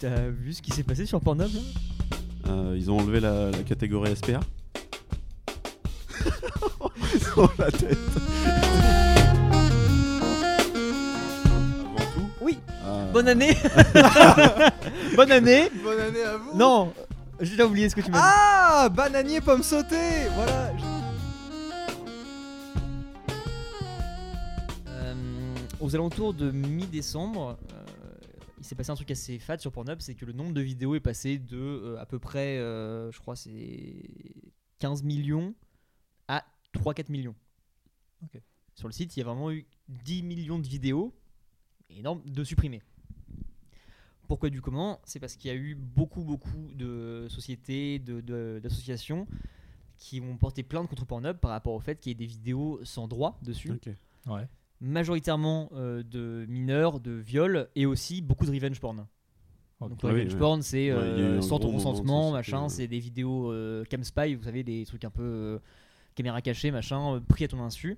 T'as vu ce qui s'est passé sur Pornhub là Euh, ils ont enlevé la, la catégorie SPA. Dans la tête. Avant tout. Oui. euh, Bonne année Bonne année Bonne année à vous. Non J'ai déjà oublié ce que tu m'as dit. Ah, bananier pomme sautée. Voilà. Euh, aux alentours de mi-décembre, euh, s'est passé un truc assez fat sur Pornhub, c'est que le nombre de vidéos est passé de euh, à peu près, euh, je crois, c'est 15 millions à 3-4 millions. Sur le site, il y a vraiment eu 10 millions de vidéos, énorme, de supprimées. Pourquoi du comment? C'est parce qu'il y a eu beaucoup, beaucoup de sociétés, de- de- d'associations qui ont porté plainte contre Pornhub par rapport au fait qu'il y ait des vidéos sans droit dessus Ok. Ouais. Majoritairement euh, de mineurs, de viols et aussi beaucoup de revenge porn. Donc le revenge ouais. porn, c'est euh, sans ton moment consentement, machin, c'est des vidéos euh, cam spy, vous savez, des trucs un peu euh, caméra cachée, machin, pris à ton insu,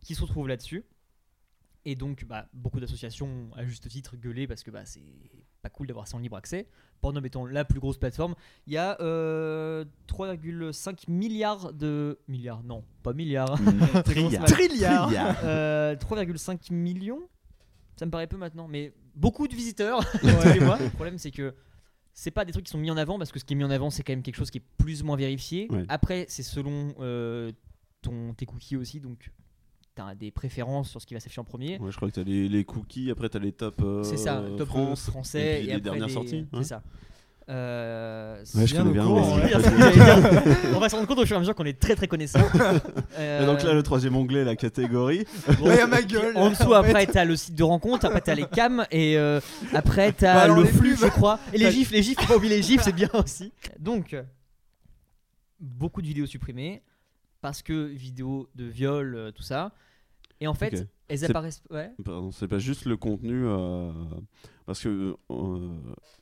qui se retrouvent là-dessus. Et donc, bah, beaucoup d'associations, à juste titre, gueulé parce que bah, c'est pas cool d'avoir ça en libre accès. Pornhub étant la plus grosse plateforme, il y a euh, 3,5 milliards de. Milliards, non, pas milliards. Trilliard. Trilliard. Euh, 3,5 millions Ça me paraît peu maintenant, mais beaucoup de visiteurs. Le problème, c'est que c'est pas des trucs qui sont mis en avant parce que ce qui est mis en avant, c'est quand même quelque chose qui est plus ou moins vérifié. Ouais. Après, c'est selon euh, ton, tes cookies aussi, donc t'as des préférences sur ce qui va s'afficher en premier. Ouais, je crois que t'as les, les cookies, après t'as les top euh, c'est ça, top France, français et, puis les après dernières les- sorties. C'est ouais. ça. Euh, Ouais, je Bien connais au bien. ouais. ouais. on va se rendre compte au fur et à mesure qu'on est très très connaissant. Et donc là, le troisième onglet, la catégorie. Ouais, à ma gueule. En dessous, après, t'as le site de rencontre, après, t'as les cams, et euh, après, t'as Bah le les flux, je crois. Et les gifs, les gifs, faut pas oublier les gifs, c'est bien aussi. Donc, euh, beaucoup de vidéos supprimées, parce que vidéos de viol, euh, tout ça. Et en fait, elles apparaissent. Ouais. Pardon, c'est pas juste le contenu. euh, parce que, euh,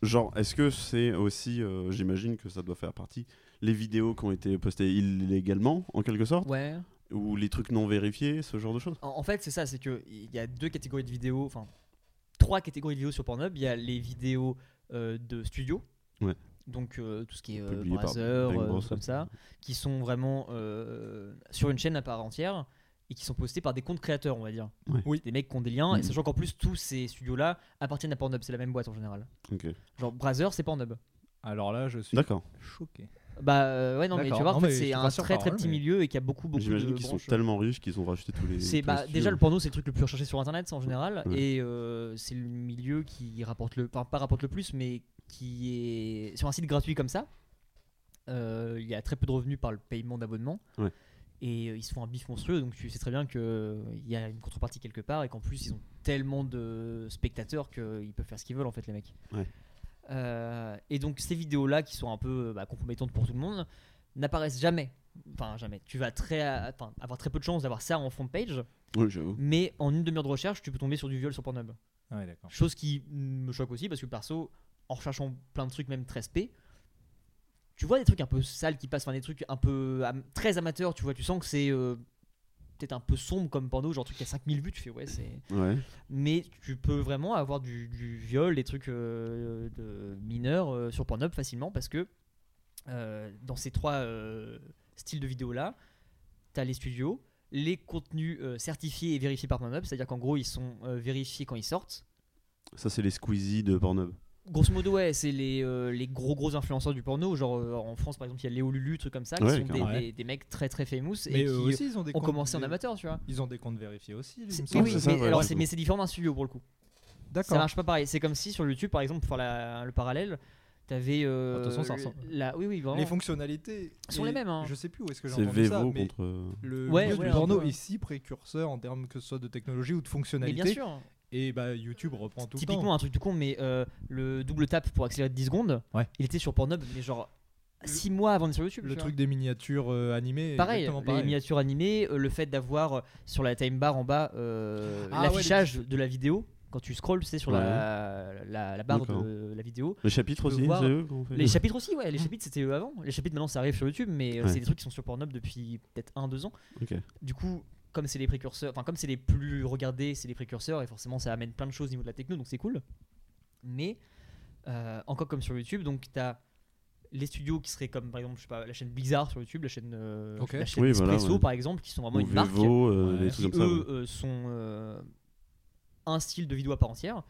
genre, est-ce que c'est aussi. euh, J'imagine que ça doit faire partie. Les vidéos qui ont été postées illégalement, en quelque sorte? Ouais. Ou les trucs non vérifiés, ce genre de choses? En, en fait, c'est ça, c'est que il y a deux catégories de vidéos, enfin trois catégories de vidéos sur Pornhub. Il y a les vidéos de studio, Ouais. Donc euh, tout ce qui est euh, Brother, euh, comme ça, qui sont vraiment euh, sur une chaîne à part entière et qui sont postés par des comptes créateurs, on va dire. Ouais. Oui. Des mecs qui ont des liens, et Mhm. sachant qu'en plus tous ces studios-là appartiennent à Pornhub, c'est la même boîte en général. Ok. Genre Brother, c'est Pornhub. Alors là, je suis D'accord. choqué. Bah euh, ouais non mais tu vois en fait c'est un très très petit mais- milieu et qu'il y a beaucoup beaucoup J'imagine de qu'ils sont tellement riches qu'ils ont rajouté tous les. C'est tous bah, déjà le porno c'est le truc le plus recherché sur internet en général Ouais. et euh, c'est le milieu qui rapporte le enfin, pas rapporte le plus mais qui est sur un site gratuit comme ça euh, il y a très peu de revenus par le paiement d'abonnement Ouais. et euh, ils se font un bif monstrueux donc tu sais très bien que il y a une contrepartie quelque part et qu'en plus ils ont tellement de spectateurs qu'ils peuvent faire ce qu'ils veulent en fait les mecs Ouais. Euh, et donc ces vidéos là qui sont un peu bah, compromettantes pour tout le monde n'apparaissent jamais enfin jamais tu vas très enfin, avoir très peu de chances d'avoir ça en front page mais en une demi-heure de recherche, tu peux tomber sur du viol sur Pornhub. Ouais, d'accord. Chose qui me choque aussi parce que perso, en recherchant plein de trucs, même 13p, tu vois des trucs un peu sales qui passent, enfin des trucs un peu am- très amateurs, tu vois, tu sens que c'est euh, peut-être un peu sombre comme porno, genre un truc qui a 5000 vues, tu fais ouais, c'est. Ouais. Mais tu peux vraiment avoir du, du viol, des trucs euh, de mineurs euh, sur Pornhub facilement parce que dans ces trois styles de vidéos là, tu as les studios, les contenus certifiés et vérifiés par Pornhub, c'est-à-dire qu'en gros ils sont vérifiés quand ils sortent. Ça, c'est les Squeezie de Pornhub. Grosso modo, ouais, c'est les, euh, les gros gros influenceurs du porno. Genre euh, en France par exemple, il y a Léo Lulu, trucs comme ça, qui Ouais, sont des, des- des mecs très très famous Mais et eux qui aussi, ils ont des ont comptes commencé en amateur, tu vois. Ils ont des comptes vérifiés aussi. oui, oui, ça, mais, alors mais c'est différent d'un studio pour le coup. Ça D'accord. marche pas pareil. C'est comme si sur YouTube, par exemple, pour faire la- le parallèle, t'avais. Euh, De toute façon, ça ressemble. la, oui, oui, vraiment. Les fonctionnalités Sont les mêmes, hein. Je sais plus où est-ce que j'ai C'est entendu ça, Vevo mais contre. euh, le Ouais, milieu ouais, du porno est si précurseur en termes que ce soit de technologie ou de mais fonctionnalité. bien sûr. Et bah YouTube reprend tout le Typiquement, temps. un truc tout con, mais euh, le double tap pour accélérer de 10 secondes, Ouais. il était sur Pornhub, mais genre 6 mois avant d'être sur YouTube. Le vois. truc des miniatures euh, animées. Pareil, les miniatures animées, euh, le fait d'avoir sur la time bar en bas euh, Ah ouais, l'affichage de la vidéo. Quand tu scrolls, c'est sur la, la, la barre de la vidéo. Les chapitres aussi, voir c'est eux Les chapitres aussi, ouais, les chapitres c'était eux avant. Les chapitres maintenant ça arrive sur YouTube, mais Ouais. c'est des trucs qui sont sur Pornhub depuis peut-être 1-2 ans. Ok. Du coup, comme c'est les précurseurs, enfin comme c'est les plus regardés, c'est les précurseurs et forcément ça amène plein de choses au niveau de la techno, donc c'est cool. Mais Euh, encore comme sur YouTube, donc tu as les studios qui seraient comme par exemple je sais pas, la chaîne Blizzard sur YouTube, la chaîne, euh, Ok. la chaîne Oui, voilà, Espresso ouais. par exemple, qui sont vraiment Ou une marque euh, qui ça. eux ouais. euh, sont euh, un style de vidéo à part entière.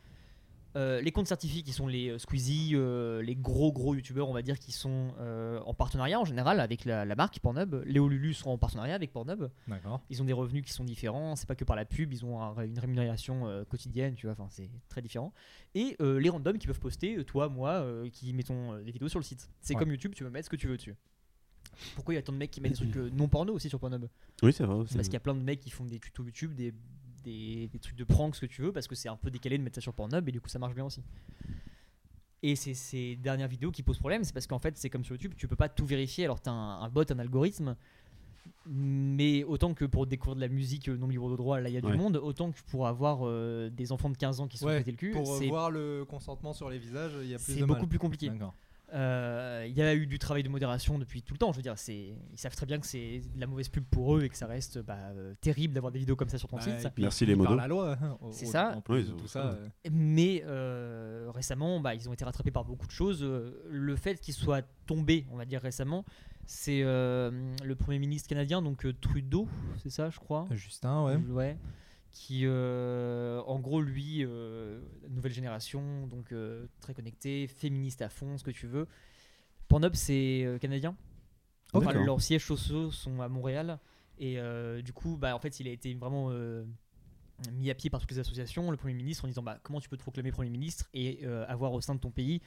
Euh, les comptes certifiés qui sont les euh, Squeezie, euh, les gros gros youtubeurs on va dire qui sont euh, en partenariat en général avec la, la marque Pornhub. Léo Lulu sont en partenariat avec Pornhub. D'accord. Ils ont des revenus qui sont différents, c'est pas que par la pub, ils ont un- une rémunération euh, quotidienne, tu vois, enfin c'est très différent. Et euh, les randoms qui peuvent poster, toi, moi, euh, qui mettons euh, des vidéos sur le site. C'est Ouais. comme YouTube, tu peux mettre ce que tu veux dessus. Pourquoi il y a tant de mecs qui mettent des trucs non porno aussi sur Pornhub? Oui, c'est vrai. aussi. Parce qu'il y a plein de mecs qui font des tutos YouTube, des, des, des trucs de prank, ce que tu veux, parce que c'est un peu décalé de mettre ça sur Pornhub et du coup ça marche bien aussi. Et c'est ces dernières vidéos qui posent problème, c'est parce qu'en fait c'est comme sur YouTube, tu peux pas tout vérifier, alors t'as un, un bot, un algorithme, mais autant que pour découvrir de la musique euh, non libre de droit, là il y a Ouais. du monde, autant que pour avoir euh, des enfants de 15 ans qui se sont Ouais, pété le cul, Pour euh, c'est voir le consentement sur les visages, il y a plus c'est de beaucoup mal. plus compliqué. D'accord. Euh, Il y a eu du travail de modération depuis tout le temps. Je veux dire, c'est ils savent très bien que c'est de la mauvaise pub pour eux et que ça reste bah, euh, terrible d'avoir des vidéos comme ça sur ton Bah, site. Merci les par modos. la loi. hein, C'est ça. En plus Oui, de c'est tout pour ça. ça. euh, Mais euh, récemment, bah, ils ont été rattrapés par beaucoup de choses. Euh, Le fait qu'ils soient tombés, on va dire récemment, c'est euh, le Premier ministre canadien, donc Trudeau, c'est ça, je crois? Justin, ouais. Qui, euh, en gros, lui, euh, nouvelle génération, donc euh, très connecté, féministe à fond, ce que tu veux. Pornhub, c'est canadien. Enfin, D'accord. leurs sièges sociaux sont à Montréal. Et du coup, bah, en fait, il a été vraiment mis à pied par toutes les associations, le Premier ministre, en disant bah, comment tu peux te proclamer Premier ministre et avoir au sein de ton pays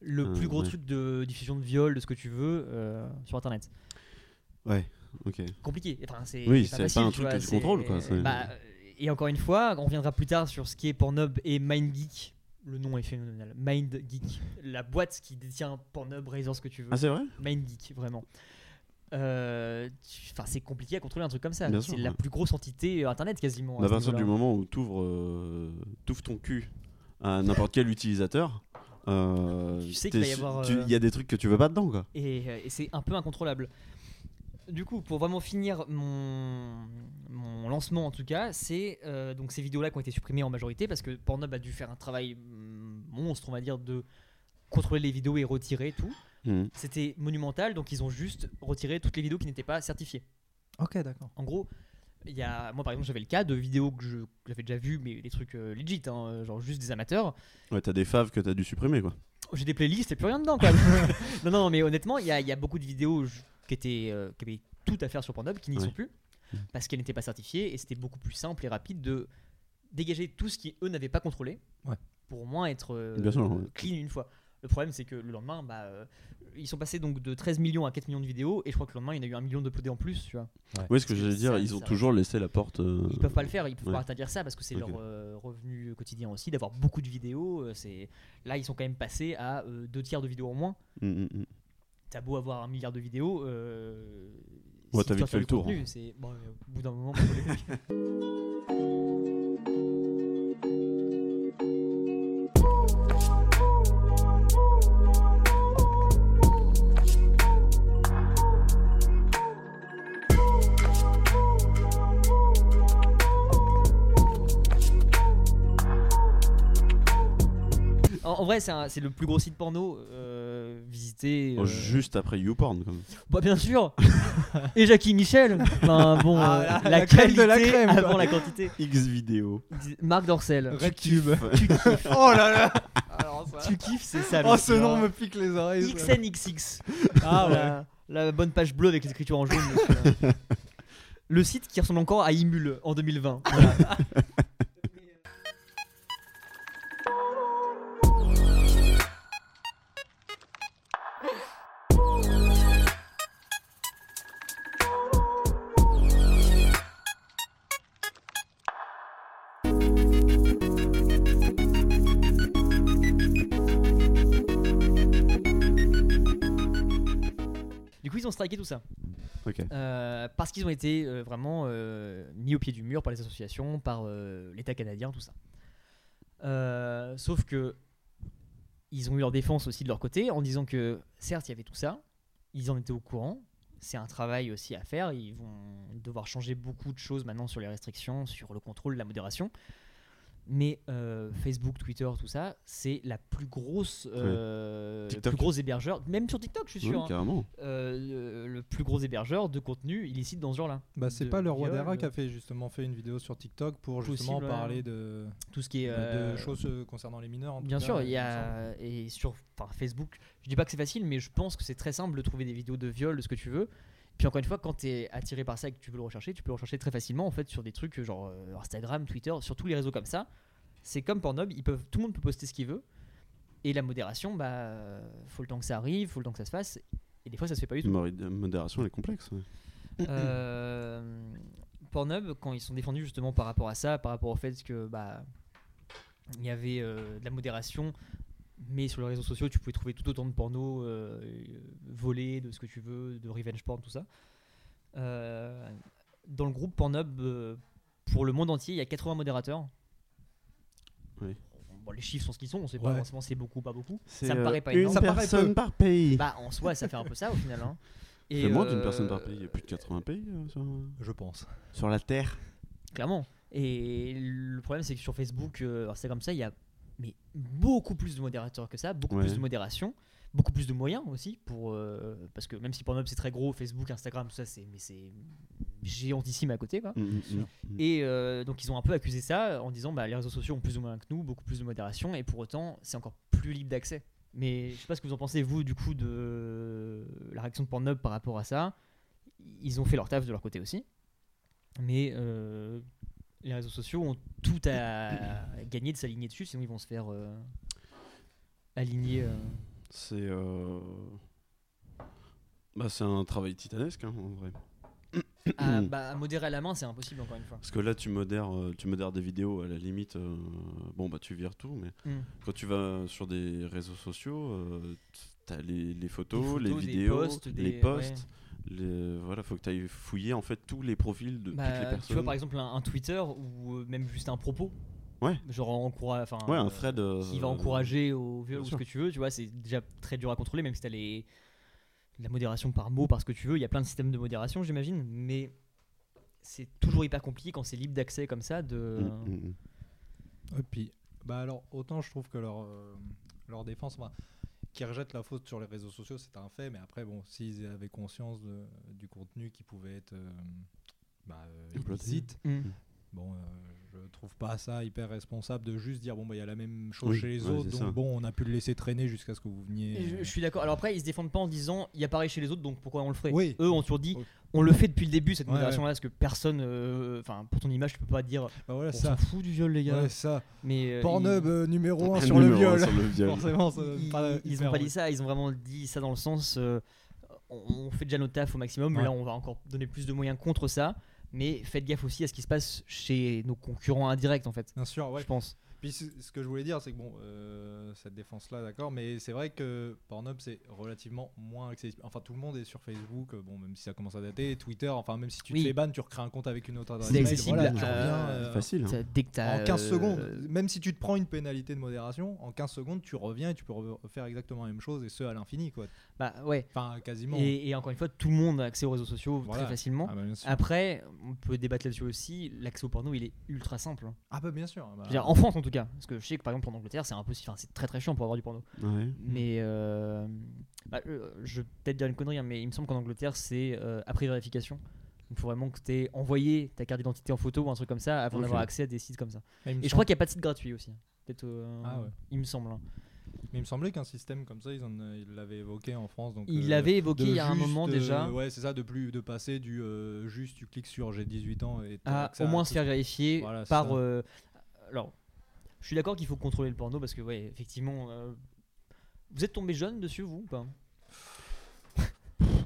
le plus gros ouais. truc de diffusion de viol, de ce que tu veux, sur Internet. Ouais, ok. Compliqué. Enfin, c'est Oui, c'est c'est facile, pas un truc vois, que tu contrôles, quoi, c'est- bah, et encore une fois, on reviendra plus tard sur ce qui est Pornhub et MindGeek. Le nom est phénoménal. MindGeek. La boîte qui détient Pornhub, Razor, ce que tu veux. Ah, c'est vrai? MindGeek, vraiment. Euh, c'est compliqué à contrôler un truc comme ça. C'est la plus grosse entité euh, internet quasiment. À ce partir du moment où tu ouvres ton cul à n'importe quel utilisateur, euh, Tu sais qu'il va y avoir, euh, Il y a des trucs que tu veux pas dedans, quoi. Et, euh, et c'est un peu incontrôlable. Du coup, pour vraiment finir mon, mon lancement en tout cas, c'est euh, donc ces vidéos-là qui ont été supprimées en majorité parce que Pornhub a dû faire un travail mm, monstre, on va dire, de contrôler les vidéos et retirer tout. Mhm. C'était monumental, donc ils ont juste retiré toutes les vidéos qui n'étaient pas certifiées. Ok, d'accord. En gros, il y a, moi par exemple, j'avais le cas de vidéos que je- que j'avais déjà vues, mais des trucs euh, legit, hein, genre juste des amateurs. Ouais, t'as des faves que t'as dû supprimer, quoi. J'ai des playlists et plus rien dedans, quoi. non, non, mais honnêtement, il y a, il y a beaucoup de vidéos qui étaient, euh, qui avaient tout à faire sur Pornhub qui n'y Ouais. sont plus parce qu'elles n'étaient pas certifiées et c'était beaucoup plus simple et rapide de dégager tout ce qui eux n'avaient pas contrôlé Ouais. pour au moins être euh, Bien sûr, ouais. clean une fois. Le problème, c'est que le lendemain, bah, euh, ils sont passés donc de 13 millions à 4 millions de vidéos et je crois que le lendemain, il y en a eu un million d'uploadés en plus, tu vois. Oui, ce que j'allais dire, ça- ils ont ça- toujours laissé la porte. euh, Ils peuvent pas le faire, ils peuvent ouais. pas interdire ça parce que c'est leur euh, revenu quotidien aussi d'avoir beaucoup de vidéos. euh, c'est là ils sont quand même passés à euh, deux tiers de vidéos en moins. mm, mm, mm. T'as beau avoir un milliard de vidéos, euh, Ouais, si t'as vite fait le tour, contenu, hein. Bon, euh, au bout d'un moment. En, en vrai, c'est le plus gros site porno euh, Oh, euh, Juste après YouPorn, quand même. Bah bien sûr Et Jackie Michel Enfin bon, Ah, euh, la- la, la crème qualité de la crème, quoi. avant la quantité. X vidéo. Marc Dorcel. RedTube. Tu kiffes, oh là là Alors ça. tu kiffes, c'est ça. Oh, ce nom vois. me pique les oreilles. XNXX. Ah ouais. la, la bonne page bleue avec les écritures en jaune. Le site qui ressemble encore à Imul en 2020. Voilà. Parce qu'ils ont été euh, vraiment euh, mis au pied du mur par les associations, par euh, l'État canadien, tout ça. Sauf que ils ont eu leur défense aussi de leur côté en disant que certes il y avait tout ça, ils en étaient au courant, c'est un travail aussi à faire, ils vont devoir changer beaucoup de choses maintenant sur les restrictions, sur le contrôle, la modération. Mais euh, Facebook, Twitter, tout ça, c'est la plus grosse, euh, le TikTok. plus gros hébergeur, même sur TikTok, je suis Oui, sûr. hein. carrément. Euh, le, le plus gros hébergeur de contenu illicite dans ce genre-là. Bah, c'est De pas le roi viol, d'Era qui a fait justement fait une vidéo sur TikTok pour justement ouais. parler de, Tout ce qui est. de euh, choses euh, concernant les mineurs. en tout Bien cas, sûr, il y me a et sur enfin, Facebook, je dis pas que c'est facile, mais je pense que c'est très simple de trouver des vidéos de viol, de ce que tu veux. Puis encore une fois, quand tu es attiré par ça et que tu veux le rechercher, tu peux le rechercher très facilement en fait sur des trucs genre euh, Instagram, Twitter, sur tous les réseaux comme ça. C'est comme Pornhub, ils peuvent, tout le monde peut poster ce qu'il veut. Et la modération, bah, euh, faut le temps que ça arrive, faut le temps que ça se fasse. Et des fois, ça se fait pas du tout. Mori- Modération, elle est complexe. ouais. Euh, Pornhub, quand ils sont défendus justement par rapport à ça, par rapport au fait que bah il y avait euh, de la modération, mais sur les réseaux sociaux, tu pouvais trouver tout autant de porno euh, volé, de ce que tu veux, de revenge porn, tout ça. Euh, dans le groupe Pornhub, euh, pour le monde entier, il y a 80 modérateurs. Oui. Bon, les chiffres sont ce qu'ils sont, on sait pas Ouais. forcément c'est beaucoup ou pas beaucoup. C'est Ça me euh, paraît pas une énorme. Ça paraît personne peu. par pays. Bah en soi, ça fait un peu ça au final. Hein. Et, C'est moins d'une euh, personne par pays. Il y a plus de 80 pays euh, sur, Je pense. sur la Terre. Clairement. Et le problème, c'est que sur Facebook, euh, alors c'est comme ça, il y a mais beaucoup plus de modérateurs que ça, beaucoup Ouais. plus de modération, beaucoup plus de moyens aussi pour euh, parce que même si Pornhub c'est très gros, Facebook, Instagram, tout ça, c'est mais c'est géantissime à côté quoi. Mm, mm, mm. Et euh, donc ils ont un peu accusé ça en disant bah les réseaux sociaux ont plus ou moins que nous, beaucoup plus de modération et pour autant c'est encore plus libre d'accès. Mais je sais pas ce que vous en pensez vous du coup de la réaction de Pornhub par rapport à ça. Ils ont fait leur taf de leur côté aussi, mais euh, les réseaux sociaux ont tout à gagner de s'aligner dessus, sinon ils vont se faire euh, aligner. euh. C'est euh, bah, c'est un travail titanesque hein, en vrai. à, bah, à modérer à la main, c'est impossible encore une fois. Parce que là, tu modères, euh, tu modères des vidéos à la limite. euh, bon, bah, tu vires tout, mais Mm. quand tu vas sur des réseaux sociaux, euh, t'as les, les photos, les photos, des vidéos, posts, les posts. Les, voilà, faut que tu ailles fouiller en fait tous les profils de Bah, toutes les personnes. tu vois par exemple un, un Twitter ou euh, même juste un propos. Ouais. Genre encourage, enfin. ouais, un euh, thread. euh, qui va encourager au viol ou ce que tu veux, tu vois, c'est déjà très dur à contrôler, même si tu as les... la modération par mot, par ce que tu veux, il y a plein de systèmes de modération, j'imagine, mais c'est toujours hyper compliqué quand c'est libre d'accès comme ça de... Mm, mm, mm. Et puis, bah alors, autant je trouve que leur, euh, leur défense, qu'ils rejettent la faute sur les réseaux sociaux, c'est un fait, mais après, bon, s'ils avaient conscience de- du contenu qui pouvait être euh, bah, euh, illicite, Mm. bon, euh, je trouve pas ça hyper responsable de juste dire, bon, bah, il y a la même chose Oui, chez les ouais, autres, donc ça. bon, on a pu le laisser traîner jusqu'à ce que vous veniez. Je, euh, je suis d'accord. Alors après, ils se défendent pas en disant il y a pareil chez les autres, donc pourquoi on le ferait? Oui. Eux ont toujours dit on le fait depuis le début cette Ouais, modération-là, parce que personne, euh, enfin pour ton image, tu peux pas dire bah, voilà, on ça. s'en fout du viol, les gars. Ouais, ça. Mais euh, Pornhub ils- euh, numéro 1 Un sur le numéro viol. sur le viol. Forcément, ça donne ils, pas ils ont pas dit ça, ils ont vraiment dit ça dans le sens euh, on, on fait déjà notre taf au maximum, Ouais. là on va encore donner plus de moyens contre ça, mais faites gaffe aussi à ce qui se passe chez nos concurrents indirects en fait, Bien sûr, ouais. je pense. Puis ce que je voulais dire, c'est que bon, euh, cette défense-là, d'accord, mais c'est vrai que Pornhub c'est relativement moins accessible. Enfin, tout le monde est sur Facebook, euh, bon, même si ça commence à dater, Twitter, enfin, même si tu Oui. te fais ban, tu recrées un compte avec une autre adresse C'est accessible, voilà, tu euh, reviens, euh, C'est facile. hein. Dès que t'as, en 15 euh, secondes. Même si tu te prends une pénalité de modération, en 15 secondes, tu reviens et tu peux re- faire exactement la même chose, et ce à l'infini, quoi. Bah ouais. Enfin, quasiment. Et, et encore une fois, tout le monde a accès aux réseaux sociaux Voilà. très facilement. Ah, bah. Après, on peut débattre là-dessus aussi. L'accès au porno, il est ultra simple. hein. Ah, bah, bien sûr. bah, Je veux dire, en France en tout cas, parce que je sais que par exemple en Angleterre, c'est impossible. Enfin, c'est très très chiant pour avoir du porno. Ouais. Mais euh, bah, euh, je vais peut-être dire une connerie, hein, mais il me semble qu'en Angleterre, c'est euh, après vérification. Il faut vraiment que tu aies envoyé ta carte d'identité en photo ou un truc comme ça avant d'avoir accès à des sites comme ça. Et je crois qu'il n'y a pas de site gratuit aussi. Peut-être. euh, Ah ouais. Il me semble. hein. mais il me semblait qu'un système comme ça, ils en- ils l'avaient évoqué en France. Donc, Il euh, l'avait évoqué il y a un moment euh, déjà. ouais, c'est ça, de plus de passer du euh, juste tu cliques sur j'ai 18 ans et accès au moins se faire vérifier Voilà, par. euh, alors, je suis d'accord qu'il faut contrôler le porno parce que, ouais, effectivement. euh, vous êtes tombé jeune dessus, vous ou pas?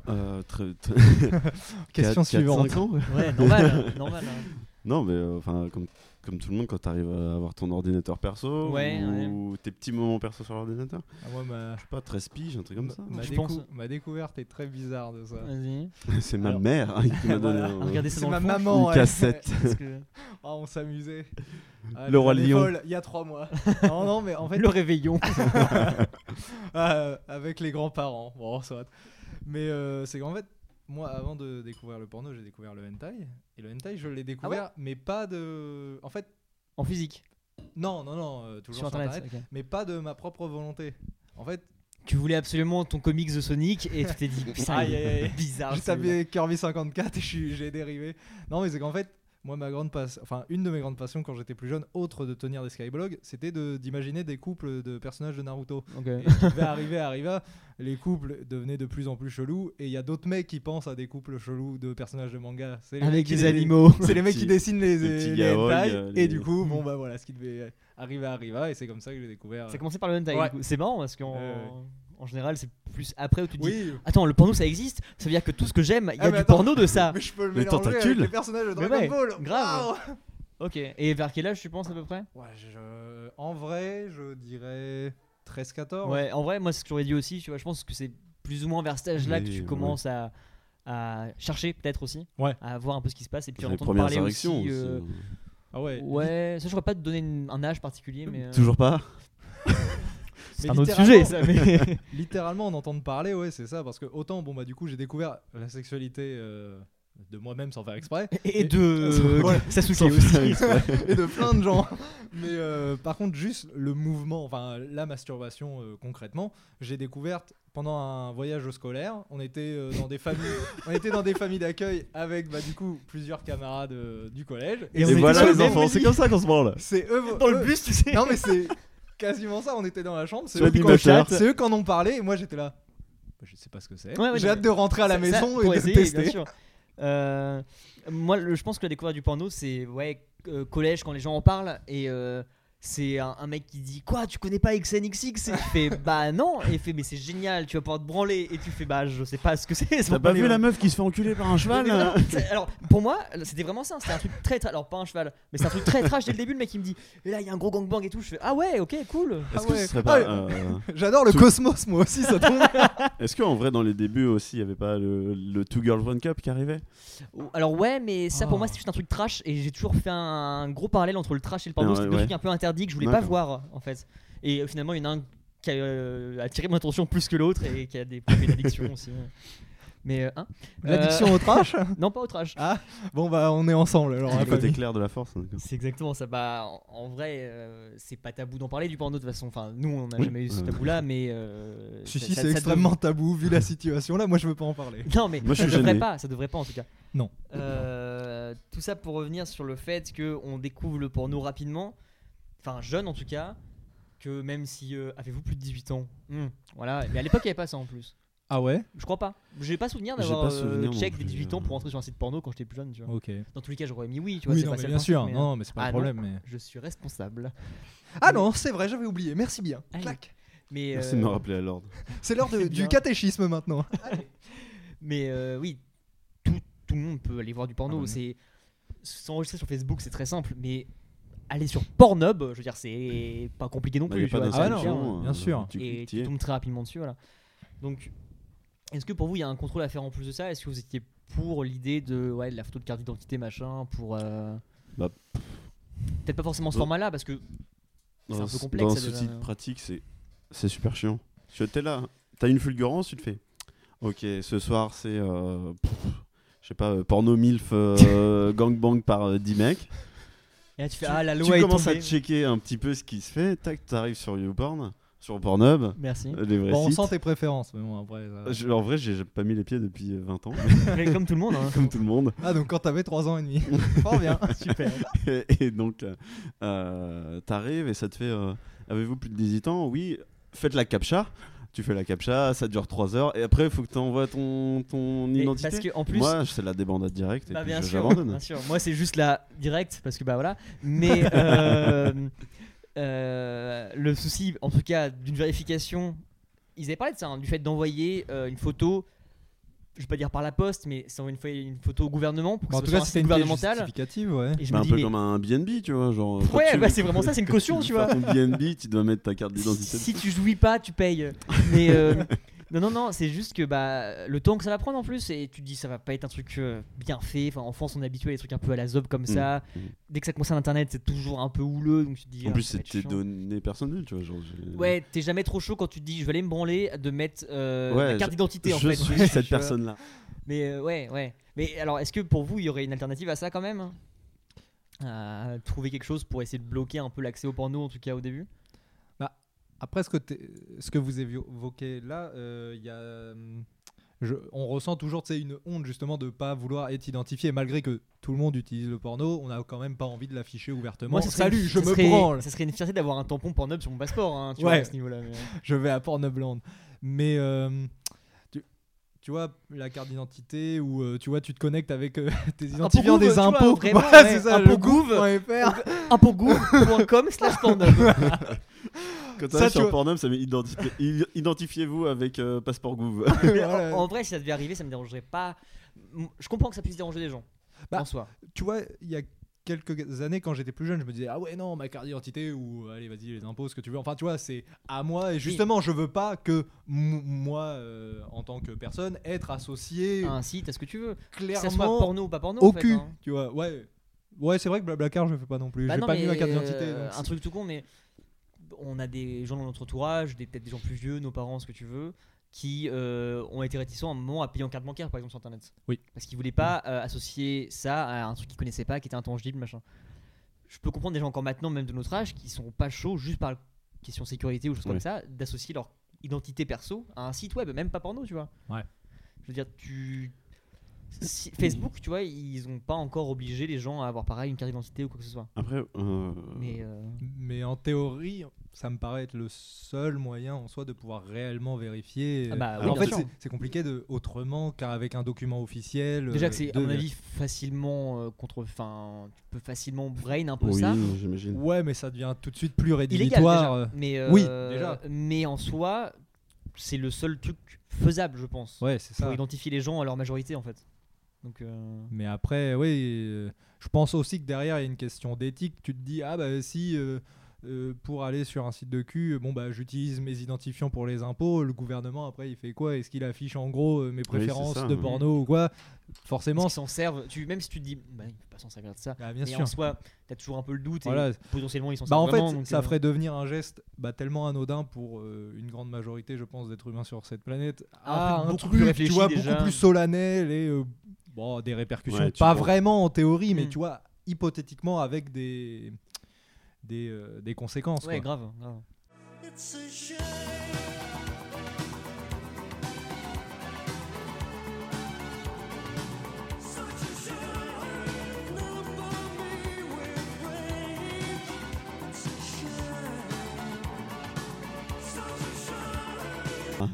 Euh, très, très- Question 4, suivante. 5 ans, ouais. Normal. normal hein. Non, mais euh, enfin, comme, comme tout le monde, quand tu arrives à avoir ton ordinateur perso Ouais, ou tes petits moments perso sur l'ordinateur, Ah, moi, ma, je sais pas, 13 piges, un truc comme ça. ma, Je décou- pense. ma découverte est très bizarre de ça. Vas-y. C'est ma Alors- mère hein, qui m'a donné Voilà. un- Regardez ça C'est dans ma le fond, je maman. une ouais. cassette. que- Ah, on s'amusait. Ah, Le Roi Lion. Il y a trois mois. non, non, mais en fait, Le réveillon. Ah, avec les grands-parents. Bon, ça va. Mais euh, c'est qu'en fait, moi, avant de découvrir le porno, j'ai découvert le hentai. Et le hentai, je l'ai découvert, mais pas de. En fait, en physique. Non, non, non, euh, toujours sur sur internet. mais pas de ma propre volonté. En fait, Tu voulais absolument ton comics de Sonic et tu t'es dit putain, Aïe, aïe, aïe. bizarre. j'ai tapé Kirby 54 et j'ai dérivé. Non, mais c'est qu'en fait, moi, ma grande passion, enfin, une de mes grandes passions quand j'étais plus jeune, autre de tenir des skyblogs, c'était de- d'imaginer des couples de personnages de Naruto. Ok. Et ce qui devait arriver arriva, les couples devenaient de plus en plus chelous et il y a d'autres mecs qui pensent à des couples chelous de personnages de manga. C'est les mecs Avec dé- animaux. C'est les mecs qui dessinent les, les petits les hentai, euh, et les- du coup, bon bah voilà, ce qui devait arriver arriva et c'est comme ça que j'ai découvert. Ça a commencé par le hentai. Ouais. C'est marrant parce Ouais, ouais. En général, c'est plus après où tu te dis Oui, Attends, le porno ça existe Ça veut dire que tout ce que j'aime, il y a Ah, du attends. porno de ça. mais je peux le mélanger avec les personnages de Dragon ouais, Ball. grave. Ok. Et vers quel âge tu penses à peu près? Ouais, je- En vrai, je dirais 13-14. Ouais, en vrai, moi, c'est ce que j'aurais dit aussi. Tu vois, je pense que c'est plus ou moins vers cet âge-là que tu ouais. commences à, à chercher, peut-être aussi. Ouais. À voir un peu ce qui se passe et puis entendre parler aussi. euh, aussi. Ah ouais. Ouais, ça, je pourrais pas te donner une- un âge particulier, mais. euh, Toujours pas C'est un autre sujet, ça. Mais... Littéralement, en entendre parler, ouais, c'est ça. Parce que autant, bon, bah, du coup, j'ai découvert la sexualité euh, de moi-même sans faire exprès. et de. Ouais. Sasuke aussi. et de plein de gens. Mais euh, par contre, juste le mouvement, enfin la masturbation euh, concrètement, j'ai découverte pendant un voyage scolaire. On était euh, dans des familles, on était dans des familles d'accueil avec bah, du coup plusieurs camarades euh, du collège. Et Et voilà les enfants, c'est comme ça qu'on se branle. C'est eux. Dans le bus, tu sais. Non mais c'est quasiment ça. On était dans la chambre. C'est Sur eux, qui- l'animateur. c'est eux qui en ont parlé. Et moi j'étais là. Bah, je sais pas ce que c'est. Ouais, ouais, j'ai non, hâte de rentrer à la Ça- ça, maison pour et de essayer, tester. bien sûr. Euh, moi, le- je pense que la découverte du porno, c'est ouais, euh, collège quand les gens en parlent et euh, c'est un, un mec qui dit quoi, tu connais pas XNXX Et tu fais bah non, et il fait mais c'est génial, tu vas pouvoir te branler. Et tu fais bah je sais pas ce que c'est. T'as pas vu la meuf qui se fait enculer par un cheval là? Alors pour moi c'était vraiment ça. C'était un truc très très alors pas un cheval mais c'est un truc très trash dès le début. Le mec il me dit et là il y a un gros gangbang et tout. Je fais ah ouais ok cool. Est-ce Ah que ouais. ce serait Ah euh, J'adore le Tout- cosmos moi aussi ça tombe. Est-ce qu'en vrai, dans les débuts aussi, il y avait pas le, le Two Girls One Cup qui arrivait? Alors ouais, mais ça pour Oh. moi c'est juste un truc trash. Et j'ai toujours fait un gros parallèle entre le trash et le porno. Ah c'est ouais, un peu interdits que je voulais pas voir en fait. Et euh, finalement il y en a un qui a euh, attiré mon attention plus que l'autre et qui a des problèmes d'addiction aussi. Mais euh, hein L'addiction au trash. Euh, Non pas au trash. Ah bon bah on est ensemble alors. Le côté clair de la force. C'est exactement ça. Bah en, vrai euh, c'est pas tabou d'en parler du porno de toute façon. Enfin nous on n'a Oui. jamais eu ce tabou là, mais euh, Si ça- si c'est ça extrêmement tabou vu la situation là. Moi je veux pas en parler. Non mais Moi, je ça suis devrait pas, ça devrait pas en tout cas. Non. Euh, tout ça pour revenir sur le fait que on découvre le porno rapidement, enfin jeune en tout cas, que même si euh, avez-vous plus de 18 ans, Hmm, voilà. Mais à l'époque il n'y avait pas ça en plus. Ah ouais? Je crois pas. J'ai pas souvenir d'avoir euh, check des plus, 18 ans euh. pour entrer sur un site porno quand j'étais plus jeune. Tu vois. Dans tous les cas j'aurais mis oui. Tu vois. Oui non pas mais bien sûr. mais, Non mais c'est pas Ah, le non. problème mais. Je suis responsable. Ah non c'est vrai j'avais oublié. Merci bien. Allez. Clac. Mais Merci de me euh, rappeler à l'ordre. C'est l'heure du catéchisme maintenant. Mais euh, oui, tout, tout le monde peut aller voir du porno. Ah bah, c'est s'enregistrer sur Facebook, c'est très simple, mais aller sur Pornhub, je veux dire, c'est pas compliqué non Bah, plus. y a tu pas vois, Ah non, bien, d'inscription, bien sûr. tu et tu tombes très rapidement dessus, voilà. Donc, est-ce que pour vous, il y a un contrôle à faire en plus de ça? Est-ce que vous étiez pour l'idée de, ouais, de la photo de carte d'identité, machin, pour euh, Bah, peut-être pas forcément ce Dans- format-là, parce que C'est Dans un peu ce- complexe, Dans ça, ce déjà. type pratique, c'est c'est super chiant. Tu es là, t'as une fulgurance, tu te fais. Ok, ce soir c'est. euh, je sais pas, euh, porno MILF euh, gangbang par euh, 10 mecs. Et là, tu fais, tu, ah, la tu loi est commences à checker un petit peu ce qui se fait. Tac, t'arrives sur YouPorn, sur Pornhub, Merci. euh, les vrais Bon on sites. sent tes préférences mais bon après. ça- Je- en vrai, j'ai pas mis les pieds depuis euh, 20 ans, Mais comme tout le monde. hein. comme tout le monde. Ah donc quand t'avais 3 ans et demi. Fort bien. Super. et, et donc, euh, euh, t'arrives et ça te fait euh, Avez-vous plus de 18 ans? Oui, faites la captcha. Tu fais la captcha, ça dure 3 heures et après il faut que tu envoies ton, ton Et identité. parce que, en plus, Moi, c'est la débandade directe et Bah, puis bien je- sûr, j'abandonne. bien sûr. Moi, c'est juste la directe parce que bah voilà. Mais euh, euh, le souci, en tout cas, d'une vérification, ils avaient parlé de ça, hein, du fait d'envoyer euh, une photo. Je vais pas dire par la poste, mais c'est une, fois une photo au gouvernement pour que en ce tout soit cas pièce gouvernemental. justificative ouais. Et je Bah, me un dis, peu mais comme un BNB, tu vois. Genre, Ouais, bah, c'est vraiment ça, c'est une caution, tu vois. BNB, tu dois mettre ta carte d'identité. si tu jouis pas, tu payes. Mais euh, non, non, non, c'est juste que bah, le temps que ça va prendre en plus, et tu te dis ça va pas être un truc euh, bien fait. Enfin, en France, on est habitué à des trucs un peu à la zob comme ça. mm. Dès que ça concerne Internet, c'est toujours un peu houleux. Donc tu te dis. En ah, plus, c'est tes données personnelles, tu vois. Genre, Ouais, t'es jamais trop chaud quand tu te dis je vais aller me branler de mettre euh, Ouais, carte je- d'identité en je fait. suis Tu cette personne-là. Mais euh, ouais, ouais. Mais alors, est-ce que pour vous, il y aurait une alternative à ça quand même? À trouver quelque chose pour essayer de bloquer un peu l'accès au porno, en tout cas au début? Après, ce que, ce que vous évoquez là, euh, il y a, hum, je- on ressent toujours une honte justement de pas vouloir être identifié, malgré que tout le monde utilise le porno, on n'a quand même pas envie de l'afficher ouvertement. Moi, Salut, une- je me serait- branle, Ça serait une fierté d'avoir un tampon Pornhub sur mon passeport, hein, tu Ouais. vois, à ce niveau-là. mais- je vais à Pornhubland. Mais euh, tu, tu vois, la carte d'identité ou euh, tu vois, tu te connectes avec euh, tes identifiants des impôts. vraiment, Voilà, ouais, c'est ça, Impôts le Gouv. gouv.fr. Impôtgouv.com slash Pornhub. Quand tu Ça, sur Pornhub, ça met identifiez-vous avec euh, passeport Gouv. En, en vrai, si ça devait arriver, ça me dérangerait pas. Je comprends que ça puisse déranger des gens. Bah, en soi. tu vois, il y a quelques années, quand j'étais plus jeune, je me disais ah ouais non ma carte d'identité ou allez vas-y les impôts ce que tu veux. Enfin tu vois c'est à moi et justement je veux pas que moi euh, en tant que personne être associé Un site, est-ce que tu veux Que ça soit clairement porno ou pas porno. au en fait, cul. hein. Tu vois ouais ouais c'est vrai que Blablacar je le fais pas non plus. Bah J'ai pas mis ma carte d'identité. euh, un truc tout con, mais on a des gens dans notre entourage, des- peut-être des gens plus vieux, nos parents, ce que tu veux, qui euh, ont été réticents à un moment à payer en carte bancaire, par exemple, sur internet. Oui. Parce qu'ils voulaient pas euh, associer ça à un truc qu'ils connaissaient pas, qui était intangible, machin. Je peux comprendre des gens encore maintenant, même de notre âge, qui sont pas chauds juste par question sécurité ou choses comme ça, d'associer leur identité perso à un site web, même pas porno, tu vois. Ouais. Je veux dire, tu. si- Facebook, tu vois, ils ont pas encore obligé les gens à avoir pareil une carte d'identité ou quoi que ce soit. Après, euh, Mais euh, Mais en théorie, ça me paraît être le seul moyen en soi de pouvoir réellement vérifier. Ah bah oui, en fait, c'est- compliqué de autrement qu'avec un document officiel. Déjà euh, que c'est, de à mon avis, facilement euh, contre. Enfin, tu peux facilement brain un peu oui, ça. j'imagine. Ouais, mais ça devient tout de suite plus rédhibitoire. euh. déjà. Mais, euh, Oui, déjà. Mais en soi, c'est le seul truc faisable, je pense. Ouais, c'est Pour ça. identifier les gens à leur majorité, en fait. Donc, euh, Mais après, oui, euh, je pense aussi que derrière, il y a une question d'éthique. Tu te dis, ah bah si euh, euh, pour aller sur un site de cul, bon bah j'utilise mes identifiants pour les impôts, le gouvernement après il fait quoi? Est-ce qu'il affiche en gros euh, mes préférences ça, de porno ou quoi? Ils Forcément, s'en servent. Tu, même si tu te dis, bah, ils peuvent pas s'en servir de ça. ah, bien mais sûr. en soi, t'as toujours un peu le doute. Voilà. Et potentiellement, ils s'en Bah servent en fait, donc, ça euh, ferait devenir un geste bah, tellement anodin pour euh, une grande majorité, je pense, d'êtres humains sur cette planète. Un Ah, truc un beaucoup truc, plus tu vois, déjà. beaucoup plus solennel et euh, bon, des répercussions. Ouais, tu pas vois. vraiment en théorie, mais Mm. tu vois, hypothétiquement avec des des, euh, des conséquences. Ouais, quoi. grave. grave. It's a shame.